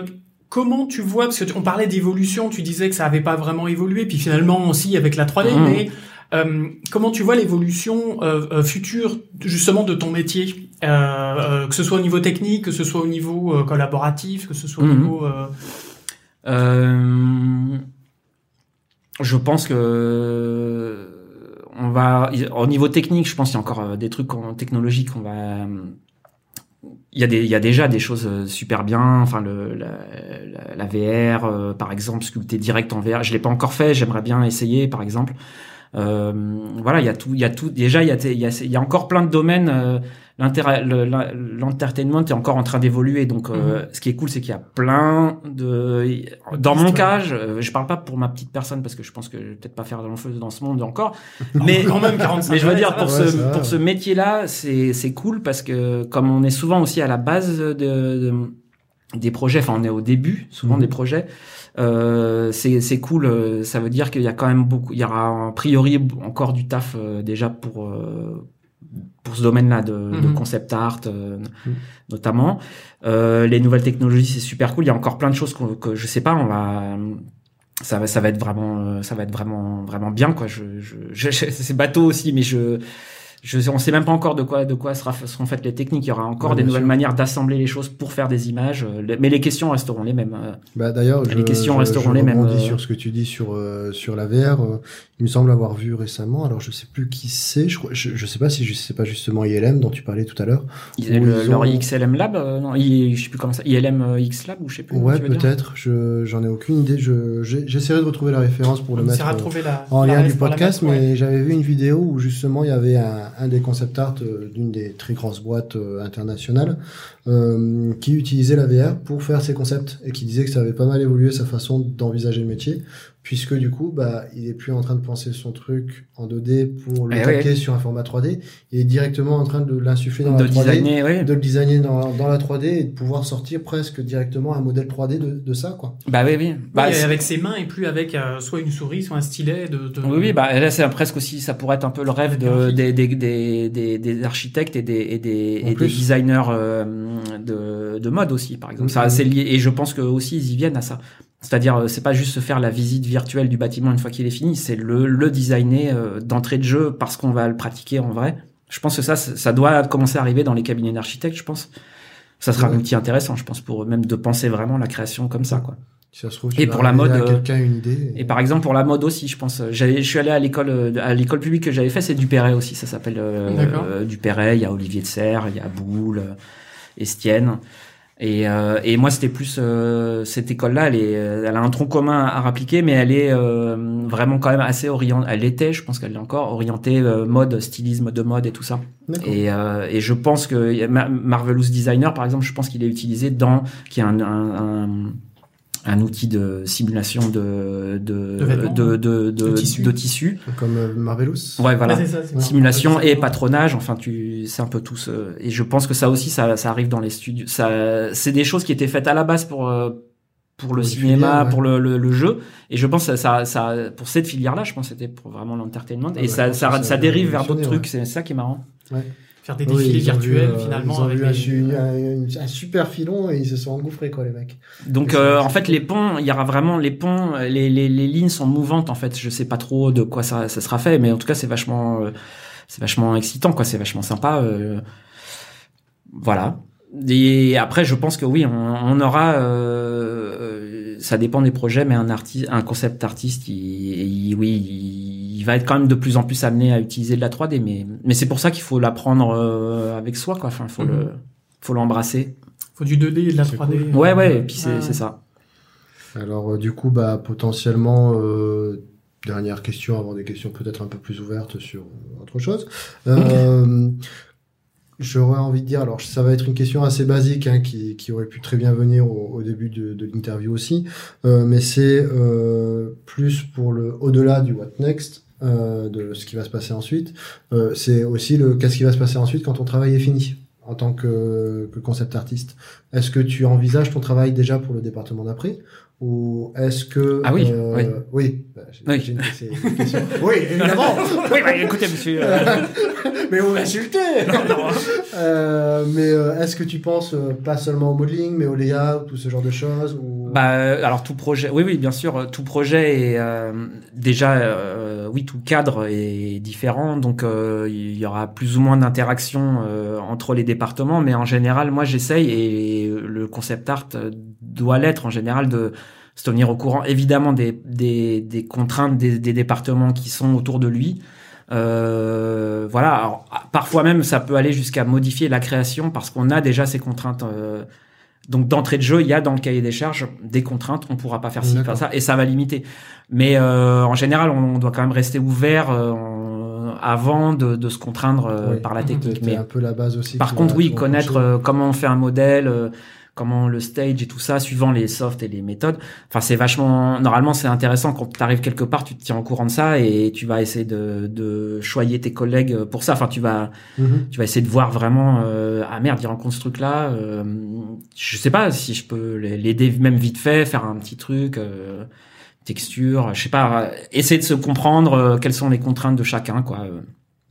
comment tu vois parce que tu- on parlait d'évolution, tu disais que ça avait pas vraiment évolué puis finalement aussi avec la 3D Mhm. mais euh, comment tu vois l'évolution euh, euh, future justement de ton métier euh, euh, que ce soit au niveau technique, que ce soit au niveau euh, collaboratif, que ce soit au Mhm. niveau euh, Euh, je pense que on va au niveau technique, je pense qu'il y a encore euh, des trucs technologiques qu'on va il y a des il y a déjà des choses euh, super bien. Enfin le la, la, VR euh, par exemple sculpter direct en VR je l'ai pas encore fait j'aimerais bien essayer par exemple. Euh, voilà il y a tout il y a tout déjà il y a il y a, il y a encore plein de domaines euh, l'entertainment est encore en train d'évoluer donc euh, ce qui est cool c'est qu'il y a plein de dans mon cas je, je parle pas pour ma petite personne parce que je pense que je vais peut-être pas faire long feu dans ce monde encore mais quand même 45 mais je veux dire ça pour. Ouais, ce pour ce métier-là, c'est c'est cool parce que comme on est souvent aussi à la base de, de- des projets, enfin on est au début souvent Mhm. des projets, euh, c'est c'est cool. euh, Ça veut dire qu'il y a quand même beaucoup, il y aura a priori encore du taf euh, déjà pour euh, pour ce domaine-là de, de Mhm. concept art euh, Mhm. notamment. Euh, les nouvelles technologies, c'est super cool. Il y a encore plein de choses qu'on- que je sais pas. On va ça va ça va être vraiment euh, ça va être vraiment vraiment bien quoi je, je, je- c'est bateau aussi mais je je on sait même pas encore de quoi de quoi sera, seront faites les techniques il y aura encore Ouais, des nouvelles sûr. manières d'assembler les choses pour faire des images euh, mais les questions resteront les mêmes euh. Bah, d'ailleurs, Les je- questions je- resteront je les mêmes, euh. sur ce que tu dis sur euh, sur la VR. euh, il me semble avoir vu récemment. Alors, je sais plus qui c'est. Je, crois- je, je sais pas si je sais pas justement ILM dont tu parlais tout à l'heure. Le- ils leur ont- IXLM Lab euh, non I- je sais plus comment ça ILM euh, X Lab ou je sais plus Ouais, peut-être. Je j'en ai aucune idée. J'essaierai de retrouver la référence pour le On mettre. euh, la, en la lien du podcast, mettre, ouais. mais j'avais vu une vidéo où justement il y avait un, un des concept art euh, d'une des très grosses boîtes euh, internationales euh, qui utilisait la VR pour faire ses concepts et qui disait que ça avait pas mal évolué sa façon d'envisager le métier puisque du coup bah il est plus en train de penser son truc en 2D pour le Eh calquer sur un format 3D, il est directement en train de l'insuffler dans de la 3D designer ouais. de le designer dans, dans la 3D et de pouvoir sortir presque directement un modèle 3D de, de ça quoi. bah oui oui bah, Oui, avec ses mains et plus avec euh, soit une souris, soit un stylet. De, de... Oui, oui, bah là c'est presque aussi, ça pourrait être un peu le rêve de, des, des, des, des, des architectes et des, et des, En et des plus. designers euh, de, de mode aussi, par exemple. Ça, c'est lié, et je pense que aussi ils y viennent à ça. C'est-à-dire, euh, c'est pas juste se faire la visite virtuelle du bâtiment une fois qu'il est fini, c'est le, le designer euh, d'entrée de jeu parce qu'on va le pratiquer en vrai. Je pense que ça, ça doit commencer à arriver dans les cabinets d'architectes, je pense. Ça sera Ouais. un outil intéressant, je pense, pour eux même de penser vraiment la création comme ça, quoi. Si ça se trouve, Et tu vas pour la mode, euh, quelqu'un une idée. Et par exemple pour la mode aussi, je pense. J'avais, je suis allé à l'école, à l'école publique que j'avais fait, c'est Dupéret aussi. Ça s'appelle euh, Dupéret. Il y a Olivier de Serre, il y a Boulle, euh, Estienne. Et, euh, et moi c'était plus euh, cette école-là, elle, est, euh, elle a un tronc commun à rappliquer, mais elle est euh, vraiment quand même assez orientée. Elle était, je pense qu'elle est encore orientée euh, mode, stylisme de mode et tout ça. Et, euh, et je pense que Ma- Marvelous Designer, par exemple, je pense qu'il est utilisé dans, qui est un, un, un, un outil de simulation de de De de, de, de, De tissu. de tissu. Comme euh, Marvelous. Ouais, voilà. Ouais, ça. Simulation Ouais, et patronage, enfin tu, c'est un peu tout ce, et je pense que ça aussi, ça, ça arrive dans les studios. Ça, c'est des choses qui étaient faites à la base pour euh, pour le cinéma, ouais. pour le, le, le jeu, et je pense que ça, ça, pour cette filière-là, je pense que c'était pour vraiment l'entertainment, Ah et bah, ça, ça, ça, dérive vers d'autres trucs. C'est ça qui est marrant. Faire des Oui, défilés ils ont vu, virtuels euh, finalement. Ils ont avec vu un, super filon et ils se sont engouffrés, quoi, les mecs. Donc euh, en fait les ponts, il y aura vraiment les ponts, les, les, les lignes sont mouvantes en fait. Je sais pas trop de quoi ça, ça sera fait, mais en tout cas c'est vachement, euh, c'est vachement excitant quoi, c'est vachement sympa. euh, voilà. Et après je pense que oui, on, on aura, euh, euh, ça dépend des projets, mais un artiste, un concept artiste, il, il- oui, il, il va être quand même de plus en plus amené à utiliser de la 3D, mais mais c'est pour ça qu'il faut l'apprendre euh, avec soi quoi. Enfin, faut Mhm. le, faut l'embrasser. Faut du 2D et de la C'est 3D. cool. Ouais ouais, et puis c'est ça. Alors, euh, du coup, bah, potentiellement, euh, dernière question, avant des questions peut-être un peu plus ouvertes sur autre chose. Euh, J'aurais envie de dire, alors ça va être une question assez basique, hein, qui, qui aurait pu très bien venir au, au début de, de l'interview aussi, euh, mais c'est euh, plus pour le au-delà du what next, euh, de ce qui va se passer ensuite. Euh, c'est aussi le qu'est-ce qui va se passer ensuite quand ton travail est fini en tant que, que concept artiste? Est-ce que tu envisages ton travail déjà pour le département d'après? Ou est-ce que Ah oui, euh, oui. oui, bah, que c'est une question. oui, évidemment. oui, bah, écoutez, monsieur. euh, mais on m'insultait. Euh, mais euh, est-ce que tu penses euh, pas seulement au modeling, mais au layout, tout ce genre de choses ou... bah, euh, alors tout projet, oui, oui, bien sûr, tout projet est euh, déjà, euh, oui, tout cadre est différent, donc euh, il y aura plus ou moins d'interaction euh, entre les départements, mais en général, moi, j'essaye et le concept art doit l'être en général de se tenir au courant, évidemment, des, des, contraintes des, des départements qui sont autour de lui. Voilà. Alors, parfois même, ça peut aller jusqu'à modifier la création parce qu'on a déjà ces contraintes. Euh, donc d'entrée de jeu, il y a dans le cahier des charges des contraintes. On pourra pas faire ci, faire ça, et ça va limiter. Mais euh, en général, on, doit quand même rester ouvert euh, avant de, de se contraindre euh, Oui. par la technique. Mais un peu la base aussi. par contre, oui, connaître euh, comment on fait un modèle, euh, comment le stage et tout ça, suivant les softs et les méthodes. Enfin, c'est vachement. Normalement, c'est intéressant quand tu arrives quelque part, tu te tiens au courant de ça et tu vas essayer de, de choyer tes collègues pour ça. Enfin, tu vas, Mhm. tu vas essayer de voir vraiment. Euh, ah merde, il rencontre ce truc-là. Euh, je sais pas si je peux l'aider même vite fait, faire un petit truc. euh, texture, je sais pas, essayer de se comprendre quelles sont les contraintes de chacun, quoi.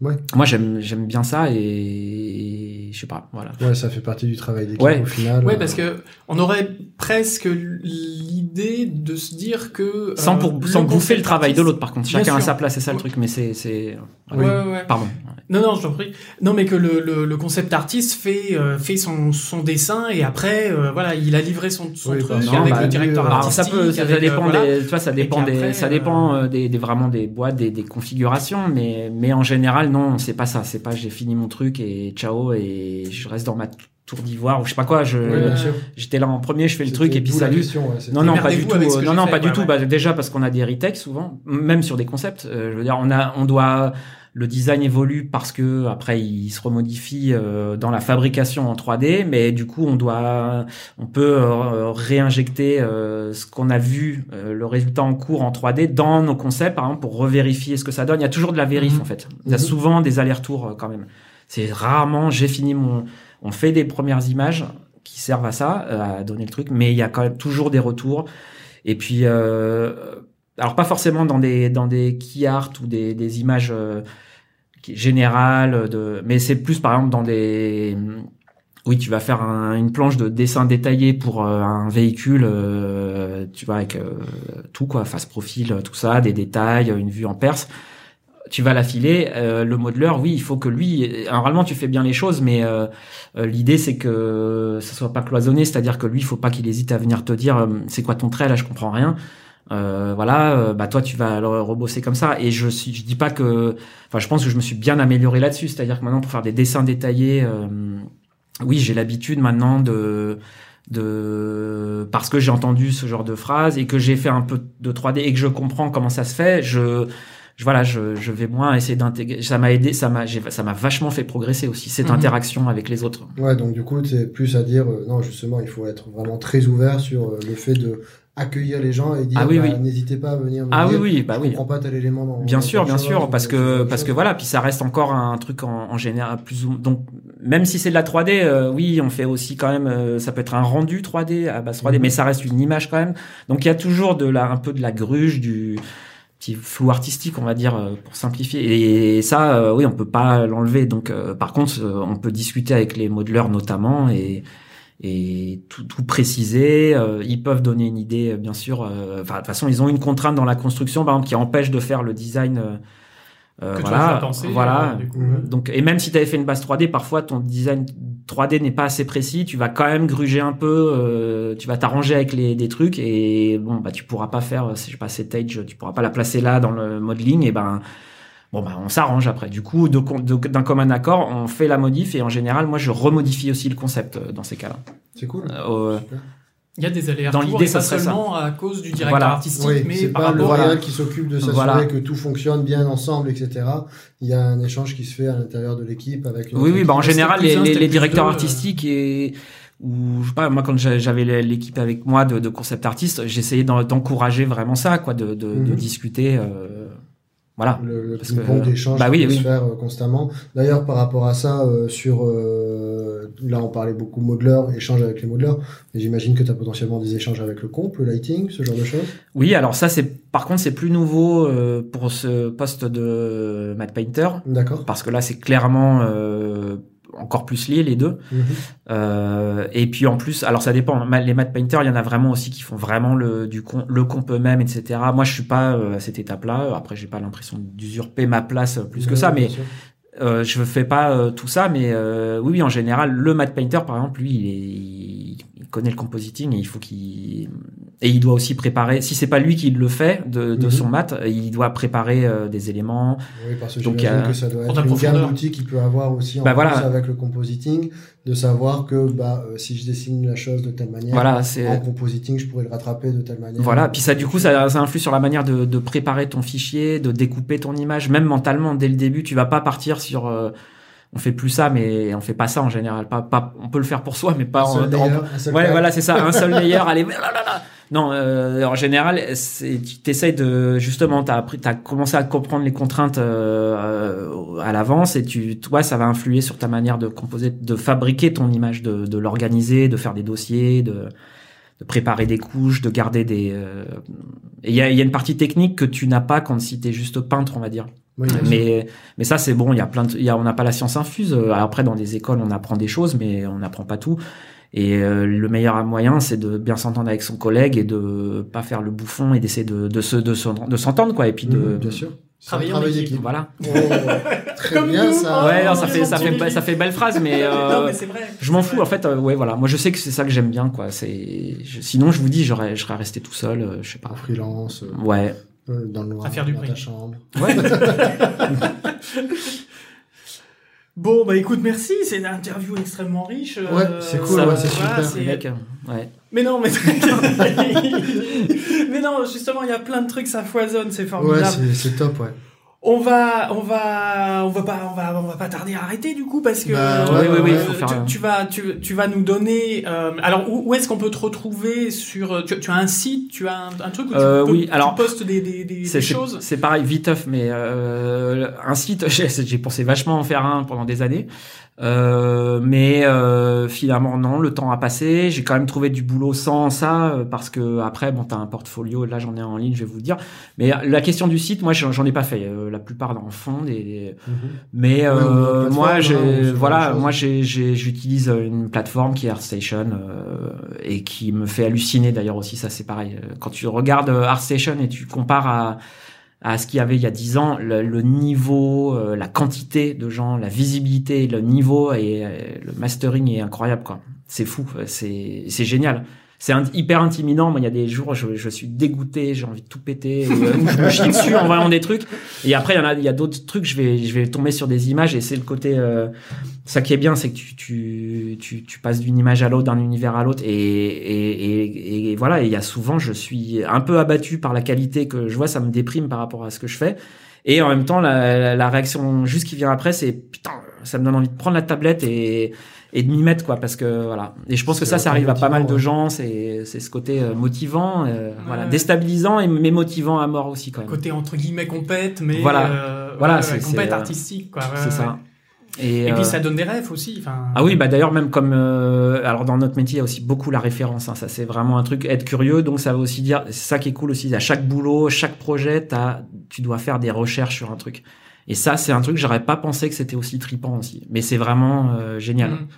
Ouais. Moi, j'aime j'aime bien ça et je sais pas, voilà. Ouais, ça fait partie du travail d'équipe Ouais. au final. Ouais, euh, parce que on aurait presque l'idée de se dire que Sans, euh, pour, le sans bouffer le travail de l'autre, par contre. Chacun a sa place, c'est ça le Ouais. truc, mais c'est, c'est, Ouais, ouais, ouais. pardon. Non, non, je t'en prie. Non, mais que le, le, le concept artiste fait euh, fait son, son dessin et après, euh, voilà, il a livré son, son Oui, truc non, avec bah, le directeur euh, artistique. ça peut, ça, ça avec, euh, dépend voilà. des, tu vois, ça dépend des, ça euh, dépend euh, des, des vraiment des boîtes, des, des configurations, mais, mais en général, non, c'est pas ça. C'est pas j'ai fini mon truc et ciao et je reste dans ma tour d'ivoire ou je sais pas quoi. J'étais là en premier, je fais le truc et puis salut. question, ouais, c'était- Non, non, pas du tout. Non, non, fait, pas du tout. ouais. Bah, déjà parce qu'on a des retakes souvent, même sur des concepts. Euh, je veux dire, on a, on doit, le design évolue parce que après il se remodifie euh, dans la fabrication en 3D, mais du coup on doit, on peut euh, réinjecter euh, ce qu'on a vu, euh, le résultat en cours en 3D dans nos concepts, par exemple, pour revérifier ce que ça donne. Il y a toujours de la vérif Mhm. en fait. Il y a Mhm. souvent des allers-retours euh, quand même. C'est rarement, j'ai fini mon, on fait des premières images qui servent à ça, euh, à donner le truc, mais il y a quand même toujours des retours. Et puis, euh, alors pas forcément dans des dans des key art ou des, images euh, générales, de, mais c'est plus par exemple dans des oui, tu vas faire un- une planche de dessin détaillé pour un véhicule, tu vois, avec tout quoi, face profil, tout ça, des détails, une vue en perse. Tu vas l'affiler. Euh, le modeleur, oui, il faut que lui. Normalement, tu fais bien les choses, mais euh, euh, l'idée c'est que ça soit pas cloisonné, c'est-à-dire que lui, il faut pas qu'il hésite à venir te dire, euh, c'est quoi ton trait là, je comprends rien. Euh, voilà, euh, bah toi tu vas le rebosser comme ça. Et je suis, je dis pas que, enfin, je pense que je me suis bien amélioré là-dessus, c'est-à-dire que maintenant pour faire des dessins détaillés, euh, oui, j'ai l'habitude maintenant de de parce que j'ai entendu ce genre de phrase et que j'ai fait un peu de 3D et que je comprends comment ça se fait, je je voilà, je, je vais moins essayer d'intégrer. Ça m'a aidé, ça m'a, j'ai- ça m'a vachement fait progresser aussi cette Mhm. interaction avec les autres. Ouais, donc du coup, c'est plus à dire, euh, non, justement, il faut être vraiment très ouvert sur euh, le fait de accueillir les gens et dire Ah oui, bah, oui. n'hésitez pas à venir me Ah oui, dire oui, bah je oui. pas tel élément dans Bien dans sûr, bien chose, sûr, parce que parce que voilà, puis ça reste encore un truc en, en général plus ou donc même si c'est de la 3D, euh, oui, on fait aussi quand même, euh, ça peut être un rendu 3D à base 3D, Mhm. mais ça reste une image quand même. Donc il y a toujours de la un peu de la gruge, du petit flou artistique, on va dire, euh, pour simplifier. Et ça, euh, oui, on peut pas l'enlever. Donc euh, par contre, on peut discuter avec les modeleurs notamment et tout, tout préciser. Ils peuvent donner une idée, bien sûr. Enfin, de toute façon, ils ont une contrainte dans la construction, par exemple, qui empêche de faire le design. Euh, Que voilà, voilà. euh, du coup, Donc, et même si tu avais fait une base 3D, parfois ton design 3D n'est pas assez précis. Tu vas quand même gruger un peu. euh, tu vas t'arranger avec les des trucs et bon, bah tu pourras pas faire, je sais pas, cette edge, tu pourras pas la placer là dans le modeling. Et ben Bon bah on s'arrange après. Du coup, de con- de- d'un commun accord, on fait la modif et en général, moi je remodifie aussi le concept dans ces cas-là. C'est cool. Euh. Il y a des aléas Dans l'idée, ça pas serait ça. seulement à cause du directeur Voilà. artistique, Oui, mais c'est par pas le rapport à... réel qui s'occupe de s'assurer Voilà. que tout fonctionne bien ensemble, etc. Il y a un échange qui se fait à l'intérieur de l'équipe avec. Oui, oui, bah en général, les, un, les- c'était les plus directeurs deux, euh. artistiques et ou je sais pas, moi quand j'a- j'avais l'équipe avec moi de, de concept artistes, j'essayais d'en- d'encourager vraiment ça, quoi, de, de, de Mhm. discuter. euh, voilà. le, le Parce ping-pong que- d'échange bah oui, oui. se faire euh, constamment. D'ailleurs, par rapport à ça, euh, sur euh, là, on parlait beaucoup modeleur, échange avec les modeleurs, mais j'imagine que tu as potentiellement des échanges avec le comp, le lighting, ce genre de choses. Oui, alors ça c'est par contre c'est plus nouveau euh, pour ce poste de Matt Painter D'accord. parce que là c'est clairement euh, encore plus lié les deux. Mhm. Euh, et puis en plus, alors ça dépend. Ma- Les matte painters, il y en a vraiment aussi qui font vraiment le du le comp eux-mêmes, etc. Moi, je suis pas euh, à cette étape-là. Après, j'ai pas l'impression d'usurper ma place euh, plus que ça, mais euh, je fais pas euh, tout ça. Mais euh, oui, oui, en général, le matte painter, par exemple, lui, il, est, il connaît le compositing et il faut qu'il et il doit aussi préparer. Si c'est pas lui qui le fait de, de Mhm. son mat, il doit préparer euh, des éléments. Oui, parce que Donc, j'imagine euh, que ça doit être une gamme d'outils qu'il peut avoir aussi en Bah, plus voilà. avec le compositing, de savoir que bah euh, si je dessine la chose de telle manière, Voilà, c'est en compositing, je pourrais le rattraper de telle manière. Voilà, puis ça, du coup, ça, ça influe sur la manière de, de préparer ton fichier, de découper ton image, même mentalement dès le début. Tu vas pas partir sur, euh, on fait plus ça, mais on fait pas ça en général. Pas, pas, on peut le faire pour soi, mais pas un en. seul en- layer, un seul ouais, voilà, c'est ça, un seul layer. Allez, non, euh, en général, tu t'essayes de, justement, t'as appris, t'as commencé à comprendre les contraintes euh, à l'avance et tu, toi, ça va influer sur ta manière de composer, de fabriquer ton image, de, de l'organiser, de faire des dossiers, de de préparer des couches, de garder des. euh, et Il y, a, il y a une partie technique que tu n'as pas quand si t'es juste peintre, on va dire. Oui. Mais mais ça c'est bon. Il y a plein de. il Y a, on n'a pas la science infuse. Euh, Après dans des écoles on apprend des choses, mais on n'apprend pas tout. Et euh, le meilleur moyen c'est de bien s'entendre avec son collègue et de pas faire le bouffon et d'essayer de de se de, se- de s'entendre quoi. Et puis de Mhm, bien sûr. Travailler en équipe. voilà. Oh, très Comme bien nous. ça. ouais, non, ça fait ça fait ça fait belle phrase, mais. euh, non, mais c'est vrai. Je m'en fous en fait. euh, ouais, voilà. Moi, je sais que c'est ça que j'aime bien, quoi. C'est. je- Sinon, je vous dis, j'aurais, je serais resté tout seul. euh, je sais pas. En freelance, euh, Ouais. Euh, dans le noir, À faire du dans bruit. ta chambre. Ouais. Bon, bah écoute, merci. C'est une interview extrêmement riche. euh, Ouais, c'est cool, ouais, c'est super. ouais. Mais non, mais mais non, justement, il y a plein de trucs, ça foisonne, c'est Ouais, formidable. c'est c'est top, ouais. On va, on va, on va pas, on va, on va pas tarder à arrêter du coup parce que Bah, ouais, ouais, ouais, euh, faire tu, vas, tu, tu vas nous donner. euh, alors où, où est-ce qu'on peut te retrouver sur tu, tu as un site, tu as un, un truc où tu, Euh, peux- oui, alors, postes des, des, des, C'est, des c'est- choses. c'est pareil, viteuf, mais euh, un site, j'ai, j'ai pensé vachement en faire un pendant des années. Euh, mais euh, finalement non, le temps a passé. J'ai quand même trouvé du boulot sans ça euh, parce que après bon t'as un portfolio. Là j'en ai un en ligne, je vais vous le dire. Mais la question du site, moi j'en, ai pas fait. Euh, la plupart en font des, des- Mais euh, une moi, j'ai, hein, voilà, moi, j'utilise une plateforme qui est ArtStation euh, et qui me fait halluciner d'ailleurs aussi. Ça, c'est pareil. Euh, Quand tu regardes euh, ArtStation et tu compares à à ce qu'il y avait il y a 10 ans, le, le niveau, euh, la quantité de gens, la visibilité, le niveau et euh, le mastering est incroyable quoi. C'est fou, euh, c'est génial. C'est hyper intimidant. Moi, il y a des jours, je, je suis dégoûté, j'ai envie de tout péter, ou, euh, je me chie dessus en voyant des trucs. Et après, il y en a, il y a d'autres trucs. Je vais, je vais tomber sur des images et c'est le côté. euh, ça qui est bien, c'est que tu, tu, tu, tu passes d'une image à l'autre, d'un univers à l'autre, et, et, et, et voilà. Et il y a souvent, je suis un peu abattu par la qualité que je vois. Ça me déprime par rapport à ce que je fais. Et en même temps, la, la réaction juste qui vient après, c'est putain, ça me donne envie de prendre la tablette et et de m'y mettre quoi parce que voilà et je pense que ça ça arrive à pas mal de gens c'est c'est ce côté euh, motivant euh, voilà ouais. déstabilisant et mais motivant à mort aussi quand même Côté entre guillemets compète, mais Voilà. euh, Voilà, ouais, compète euh, artistique, quoi. ouais, c'est ouais. ça et, Et euh, puis ça donne des rêves aussi. Enfin. ah oui, bah d'ailleurs même comme euh, alors dans notre métier il y a aussi beaucoup la référence. Hein, ça c'est vraiment un truc être curieux. Donc ça veut aussi dire c'est ça qui est cool aussi. À chaque boulot, chaque projet, t'as tu dois faire des recherches sur un truc. Et ça c'est un truc j'aurais pas pensé que c'était aussi tripant aussi. Mais c'est vraiment euh, génial. Mm.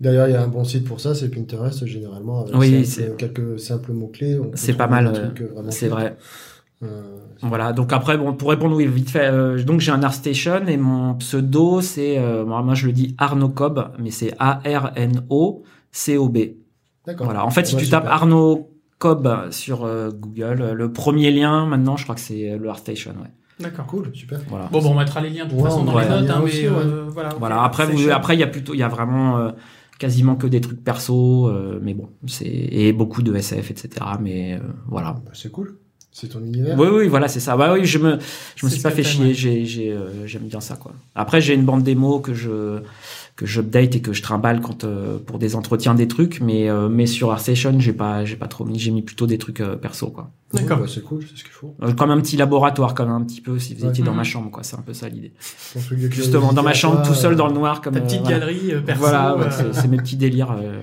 D'ailleurs, il y a un bon site pour ça, c'est Pinterest généralement avec Oui, simple- c'est- quelques simples mots clés. C'est pas mal, euh, C'est vrai. Euh, Voilà. Donc après bon pour répondre oui vite fait. euh, donc j'ai un ArtStation et mon pseudo c'est euh, moi moi, je le dis Arnaud Cobb mais c'est A R N O C O B. D'accord. Voilà. En fait, si Ouais, tu super. tapes Arnaud Cobb sur euh, Google, euh, le premier lien maintenant, je crois que c'est euh, le ArtStation. Ouais. D'accord. Cool, super. Voilà. Bon, bon, on mettra les liens de toute Ouais, façon on dans les notes, hein, aussi, mais ouais. euh, voilà. Voilà. Après, vous, après, il y a plutôt, il y a vraiment euh, quasiment que des trucs perso, euh, mais bon, c'est et beaucoup de SF, etc. Mais euh, voilà. Bah, c'est cool. C'est ton univers. Oui, oui, voilà, c'est ça. Bah oui, je me, je me suis pas fait chier. ouais. J'ai, j'ai, euh, j'aime bien ça, quoi. Après, j'ai une bande démo que je, que j'update et que je trimballe quand euh, pour des entretiens, des trucs. Mais, euh, mais sur ArtStation, j'ai pas, j'ai pas trop mis. J'ai mis plutôt des trucs euh, perso, quoi. Ouais, D'accord. bah, c'est cool, c'est ce qu'il faut. Euh, Comme un petit laboratoire, comme un petit peu si vous Ouais. étiez dans Mhm. ma chambre, quoi. C'est un peu ça l'idée. Justement, dans ma chambre, tout seul dans le noir, comme Ta euh, petite voilà. galerie euh, perso. Voilà, ouais, c'est, mes petits délires. euh.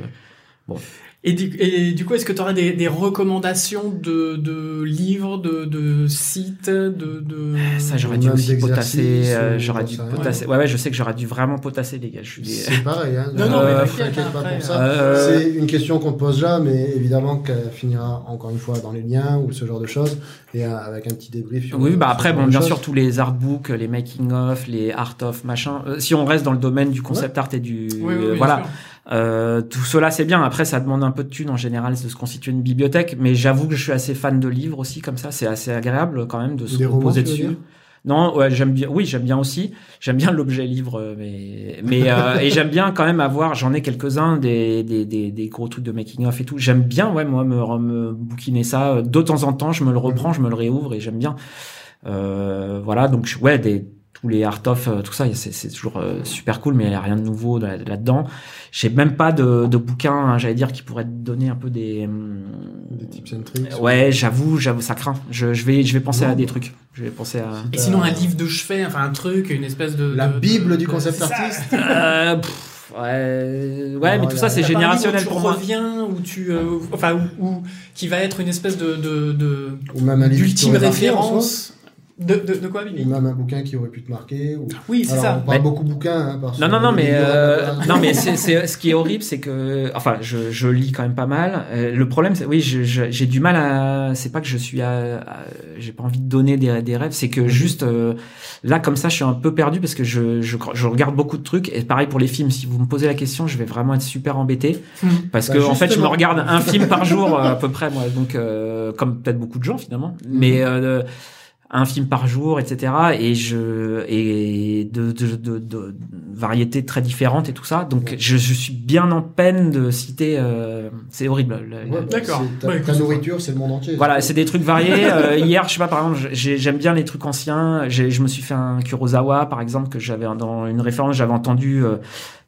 Et du, et du coup, est-ce que tu aurais des, des recommandations de, de livres, de, de sites, de, de... Ça, j'aurais dû aussi potasser. euh, j'aurais dû potasser. Ouais, ouais, je sais que j'aurais dû vraiment potasser, les gars. Je suis des... C'est pareil, hein. Non, non, mais Euh, t'inquiète pas après, pour ça. euh, C'est une question qu'on te pose là, mais évidemment qu'elle finira encore une fois dans les liens ou ce genre de choses, et avec un petit débrief. Sur Oui, bah après, bon, bien sûr, tous les artbooks, les making of, les art of, machin. Euh, si on reste dans le domaine du concept art et du, Oui, oui, euh, bien voilà, sûr. Euh, tout cela c'est bien. Après, ça demande un peu de thunes en général de se constituer une bibliothèque, mais j'avoue que je suis assez fan de livres aussi, comme ça, c'est assez agréable quand même de se Des reposer dessus. Non, ouais, j'aime bien. Oui, j'aime bien aussi. J'aime bien l'objet livre, euh, mais mais euh, et j'aime bien quand même avoir. J'en ai quelques uns des, des des des gros trucs de making of et tout. J'aime bien, ouais, moi me me bouquiner ça de temps en temps. Je me le reprends, je me le réouvre et j'aime bien. Euh, voilà, donc ouais, des tous les art of, euh, tout ça, c'est c'est toujours euh, super cool, mais il y a rien de nouveau là- là-dedans. J'ai même pas de de bouquin, hein, j'allais dire, qui pourrait te donner un peu des. hum, Des tips and tricks. Ouais, j'avoue, j'avoue, ça craint. Je, je vais je vais penser Non, à des trucs. Je vais penser à. Et sinon, un livre de chevet, enfin un truc, une espèce de... La de- bible de- du concept artiste. Euh, pff, ouais, ouais, Non, mais tout ça c'est générationnel pour tu moi. reviens, où tu, euh, enfin, où, où- qui va être une espèce de, de, de Ou même un livre d'ultime référence. De, de, de quoi, Ou Billy même un bouquin qui aurait pu te marquer. Ou... Oui, c'est ça. on parle Mais- beaucoup bouquins. Hein, parce Non, non, non, les mais euh, non, mais c'est, c'est ce qui est horrible, c'est que, enfin, je, je lis quand même pas mal. Euh, le problème, c'est, oui, j'ai du mal à. C'est pas que je suis à, à- j'ai pas envie de donner des, des rêves, c'est que juste euh, là, comme ça, je suis un peu perdu parce que je, je, je regarde beaucoup de trucs. Et pareil pour les films, si vous me posez la question, je vais vraiment être super embêté Hmm. parce Bah, que en fait, je me regarde un film par jour euh, à peu près, moi, donc euh, comme peut-être beaucoup de gens finalement, mais euh, un film par jour, etc. Et je et de, de, de, de variétés très différentes et tout ça. Donc Ouais. je, je suis bien en peine de citer. euh, c'est horrible. le- le- Ouais, bah, D'accord. c'est- Ta, Bah, ta nourriture, c'est le monde entier. voilà, c'est des trucs variés. Euh, hier, je sais pas, par exemple, j'ai- j'aime bien les trucs anciens. J'ai- Je me suis fait un Kurosawa, par exemple, que j'avais dans une référence, j'avais entendu. Euh,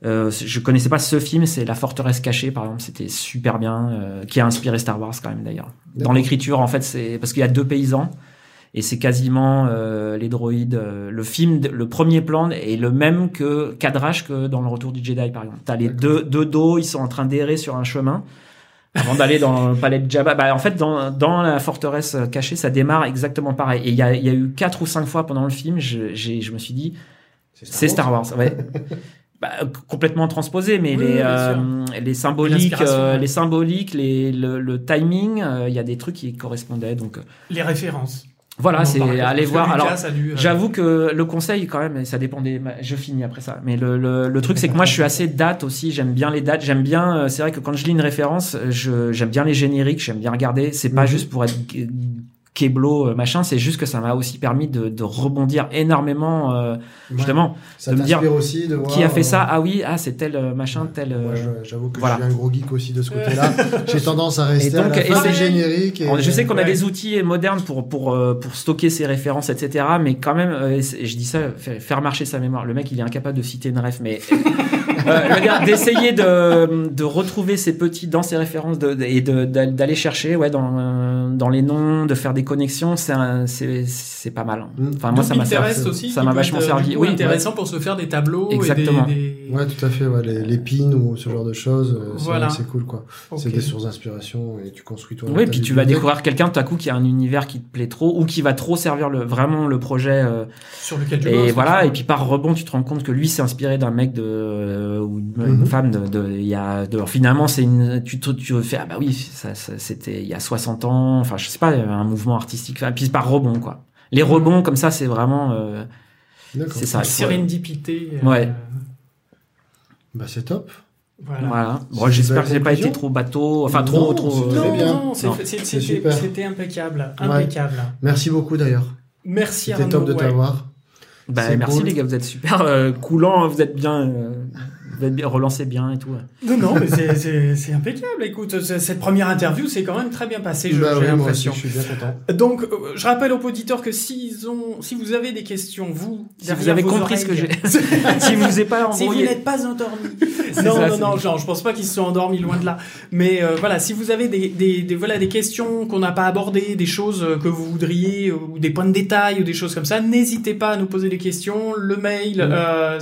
euh, je connaissais pas ce film, c'est La Forteresse cachée, par exemple. C'était super bien, euh, qui a inspiré Star Wars quand même d'ailleurs. Dans l'écriture, en fait, c'est parce qu'il y a deux paysans. Et c'est quasiment euh, les droïdes. euh, le film, le premier plan est le même que cadrage que dans le Retour du Jedi, par exemple. T'as les deux, deux dos, ils sont en train d'errer sur un chemin avant d'aller dans le palais de Jabba. Bah, en fait, dans, dans la forteresse cachée, ça démarre exactement pareil. Et il y a, il y a eu quatre ou cinq fois pendant le film, je, j'ai, je me suis dit, c'est Star Wars. Ouais. Bah, euh, complètement transposé, mais Oui, les, oui, bien euh, les symboliques, euh, les symboliques, les, le, le timing, euh, il y a des trucs qui correspondaient. Donc Les références. Voilà, c'est aller voir. Alors, euh, J'avoue que le conseil, quand même, ça dépend des. Je finis après ça. Mais le, le, le truc, c'est que moi, je suis assez date aussi. J'aime bien les dates. J'aime bien. euh, C'est vrai que quand je lis une référence, je j'aime bien les génériques. J'aime bien regarder. C'est pas Mhm. juste pour être Keblo euh, machin. C'est juste que ça m'a aussi permis de, de rebondir énormément. euh, Ouais. justement, Ça de me dire aussi de voir. qui a fait ça euh, Ah oui, ah c'est tel euh, machin, tel. euh, Moi, j'avoue que voilà. je suis un gros geek aussi de ce côté-là. J'ai tendance à rester Et donc, à la fin et- On- Je sais qu'on a des outils modernes pour pour pour stocker ses références, etc. Mais quand même, c'est- je dis ça, fa- faire marcher sa mémoire. Le mec, il est incapable de citer une ref, mais euh, d'essayer de, de retrouver ces petits dans ces références de, et de, d'aller chercher ouais dans dans les noms, de faire des connexions, c'est c'est c'est pas mal. Mm. Enfin moi ça m'a servi aussi, ça m'a vachement servi. Oui, intéressant pour se faire des tableaux Exactement. Et des, Ouais, tout à fait. Ouais, les, les pins ou ce genre de choses, euh, voilà. c'est cool quoi. C'est des sources d'inspiration et tu construis toi. Oui, puis tu vas découvrir quelqu'un tout à coup qui a un univers qui te plaît trop ou qui va trop servir le vraiment le projet euh, sur lequel tu Et voilà, et puis par rebond, tu te rends compte que lui s'est inspiré d'un mec de euh, ou une, mhm. femme de il y a de, finalement c'est une tu te tu fais ah bah oui, ça, ça c'était il y a 60 ans, enfin je sais pas, un mouvement artistique et puis par rebond quoi. Les rebonds comme ça, c'est vraiment euh, c'est ça. Sérendipité. Euh, ouais. Bah c'est top. Voilà. voilà. Bon, j'espère que j'ai pas été trop bateau, enfin trop, trop. Non, non, c'était impeccable, impeccable. Merci beaucoup d'ailleurs. Merci. C'était top de t'avoir. Bah, merci les gars, vous êtes super euh, coulants, vous êtes bien. Euh, relancer bien et tout. Non, non, mais c'est impeccable. Écoute, cette première interview, c'est quand même très bien passé, bah j'ai l'impression. Je suis bien content. Donc, euh, je rappelle aux auditeurs que s'ils ont, si vous avez des questions, vous, si vous avez compris ce que j'ai, si vous n'êtes pas si vous n'êtes pas endormi, non, non, non, genre, je pense pas qu'ils se sont endormis loin de là. Mais euh, voilà, si vous avez des, des, des voilà des questions qu'on n'a pas abordées, des choses que vous voudriez ou des points de détail ou des choses comme ça, n'hésitez pas à nous poser des questions. Le mail mmh. euh,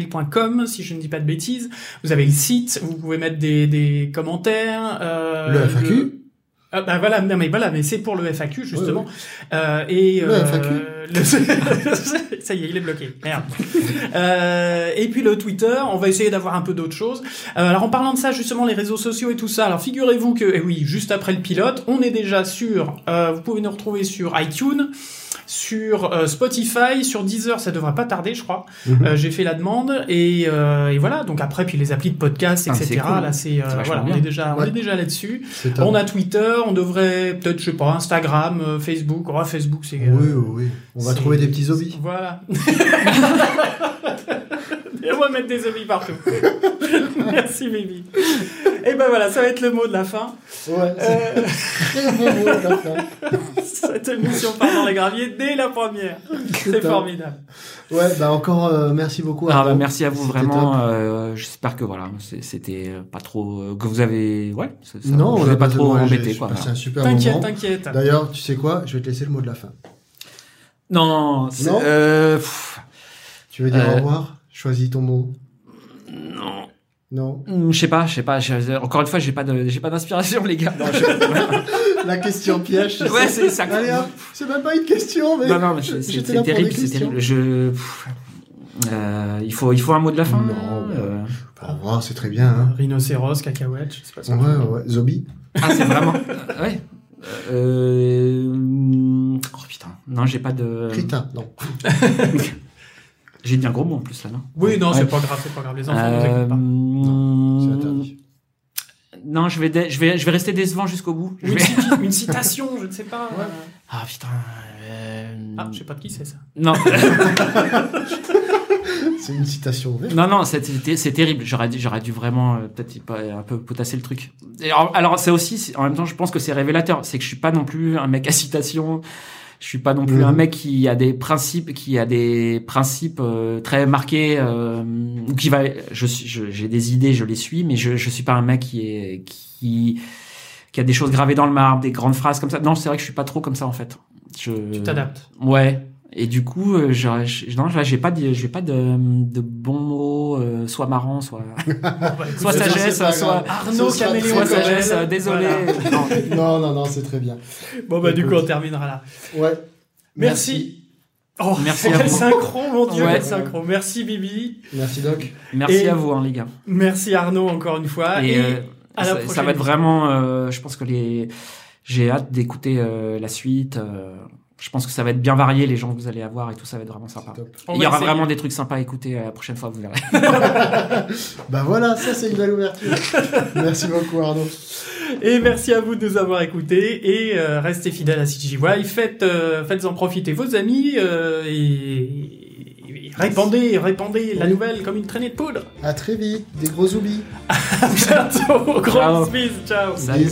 cgypodcast@gmail.com si je ne dis pas de bêtises. Vous avez le site, vous pouvez mettre des, des commentaires. Euh, le FAQ. Ah bah voilà, non mais voilà, mais c'est pour le FAQ justement. Euh, et le euh, FAQ. ça y est, il est bloqué. Merde. euh, et puis le Twitter, on va essayer d'avoir un peu d'autres choses. Alors en parlant de ça, justement les réseaux sociaux et tout ça. Alors figurez-vous que, et eh oui, juste après le pilote, on est déjà sur. Vous pouvez nous retrouver sur iTunes sur euh, Spotify, sur Deezer, ça devrait pas tarder, je crois. Mhm. Euh, j'ai fait la demande et, euh, et, voilà. Donc après, puis les applis de podcast, etc. Ah, là, c'est voilà, on est déjà, on est déjà là-dessus. On a Twitter, on devrait peut-être, je sais pas, Instagram, Facebook. Oh, Facebook, c'est. oui, oui, oui. On va trouver des petits hobbies. Voilà. Et on va mettre des zombies partout. Merci, Bibi. Et ben voilà, ça va être le mot de la fin. Ouais, c'est euh... bon mot de la fin. Cette émission part dans les graviers dès la première. C'est formidable. Ouais, bah encore euh, merci beaucoup. Ah, bah, merci à vous vraiment. Euh, J'espère que voilà, c'était pas trop euh, que vous avez ouais. Ça, non, on n'a pas trop embêté quoi. C'est un super t'inquiète, T'inquiète, D'ailleurs, tu sais quoi Je vais te laisser le mot de la fin. Non, non. Euh, tu veux dire au revoir? Choisis ton mot. Non. Non? Hmm, je sais pas, je sais pas. Encore une fois, j'ai pas de, j'ai pas d'inspiration, les gars. Non, la question piège. Ouais, c'est ça. c'est même pas une question, mais. Non, non, mais c'est terrible, c'est terrible. Je. Euh, il faut, il faut un mot de la fin. Non. Euh... Au revoir, c'est très bien. Hein. Rhinocéros, cacahuète, je sais pas. Ouais, ouais, zombie. Ah, c'est vraiment. ouais. Euh... Oh putain. Non, j'ai pas de. Critin, non. J'ai dit un gros mot en plus là, non Oui, non, c'est pas grave, c'est pas grave. Les enfants euh... pas. Non, c'est interdit. Non, je vais, je vais, je vais rester décevant jusqu'au bout. Une, une, citation, je ne sais pas. Ouais. Ah putain. Euh... Ah, je sais pas de qui c'est ça. Non. c'est une citation ouverte. Non, non, c'est terrible. J'aurais dû, j'aurais dû vraiment euh, peut-être un peu potasser le truc. alors, alors c'est aussi, en même temps, je pense que c'est révélateur. C'est que je suis pas non plus un mec à citation. Je suis pas non plus un mhm. mec qui a des principes, qui a des principes euh, très marqués, euh, ou qui va. Je j'ai des idées, je les suis, mais je je suis pas un mec qui est qui qui a des choses gravées dans le marbre, des grandes phrases comme ça. Non, c'est vrai que je suis pas trop comme ça en fait. Je... Tu t'adaptes. Ouais. Et du coup, euh, je, non, j'ai pas, de, j'ai pas de, de bons mots, euh, soit marrant, soit, bah, soit sagesse, soit Arnaud Caméléon, soit sagesse. désolé. non, non, non, c'est très bien. Bon bah du coup, on terminera là. Ouais. Merci. Oh, merci quel synchro, mon dieu, quel synchro. Merci Bibi. Merci Doc. Merci à vous, hein, les gars. Merci Arnaud encore une fois. Et, euh, à ça, la ça, va être vraiment, je pense que les, j'ai hâte d'écouter la suite je pense que ça va être bien varié les gens que vous allez avoir et tout ça va être vraiment sympa. Il y aura vraiment des trucs sympas à écouter euh, la prochaine fois, vous verrez. bah voilà, ça c'est une belle ouverture. merci beaucoup Arnaud. Et merci à vous de nous avoir écoutés et euh, restez fidèles à CGY. Faites, euh, faites-en profiter vos amis et, répandez, répandez la nouvelle comme une traînée de poudre. À très vite, des gros oublis. à bientôt, gros bisous, ciao. Salut.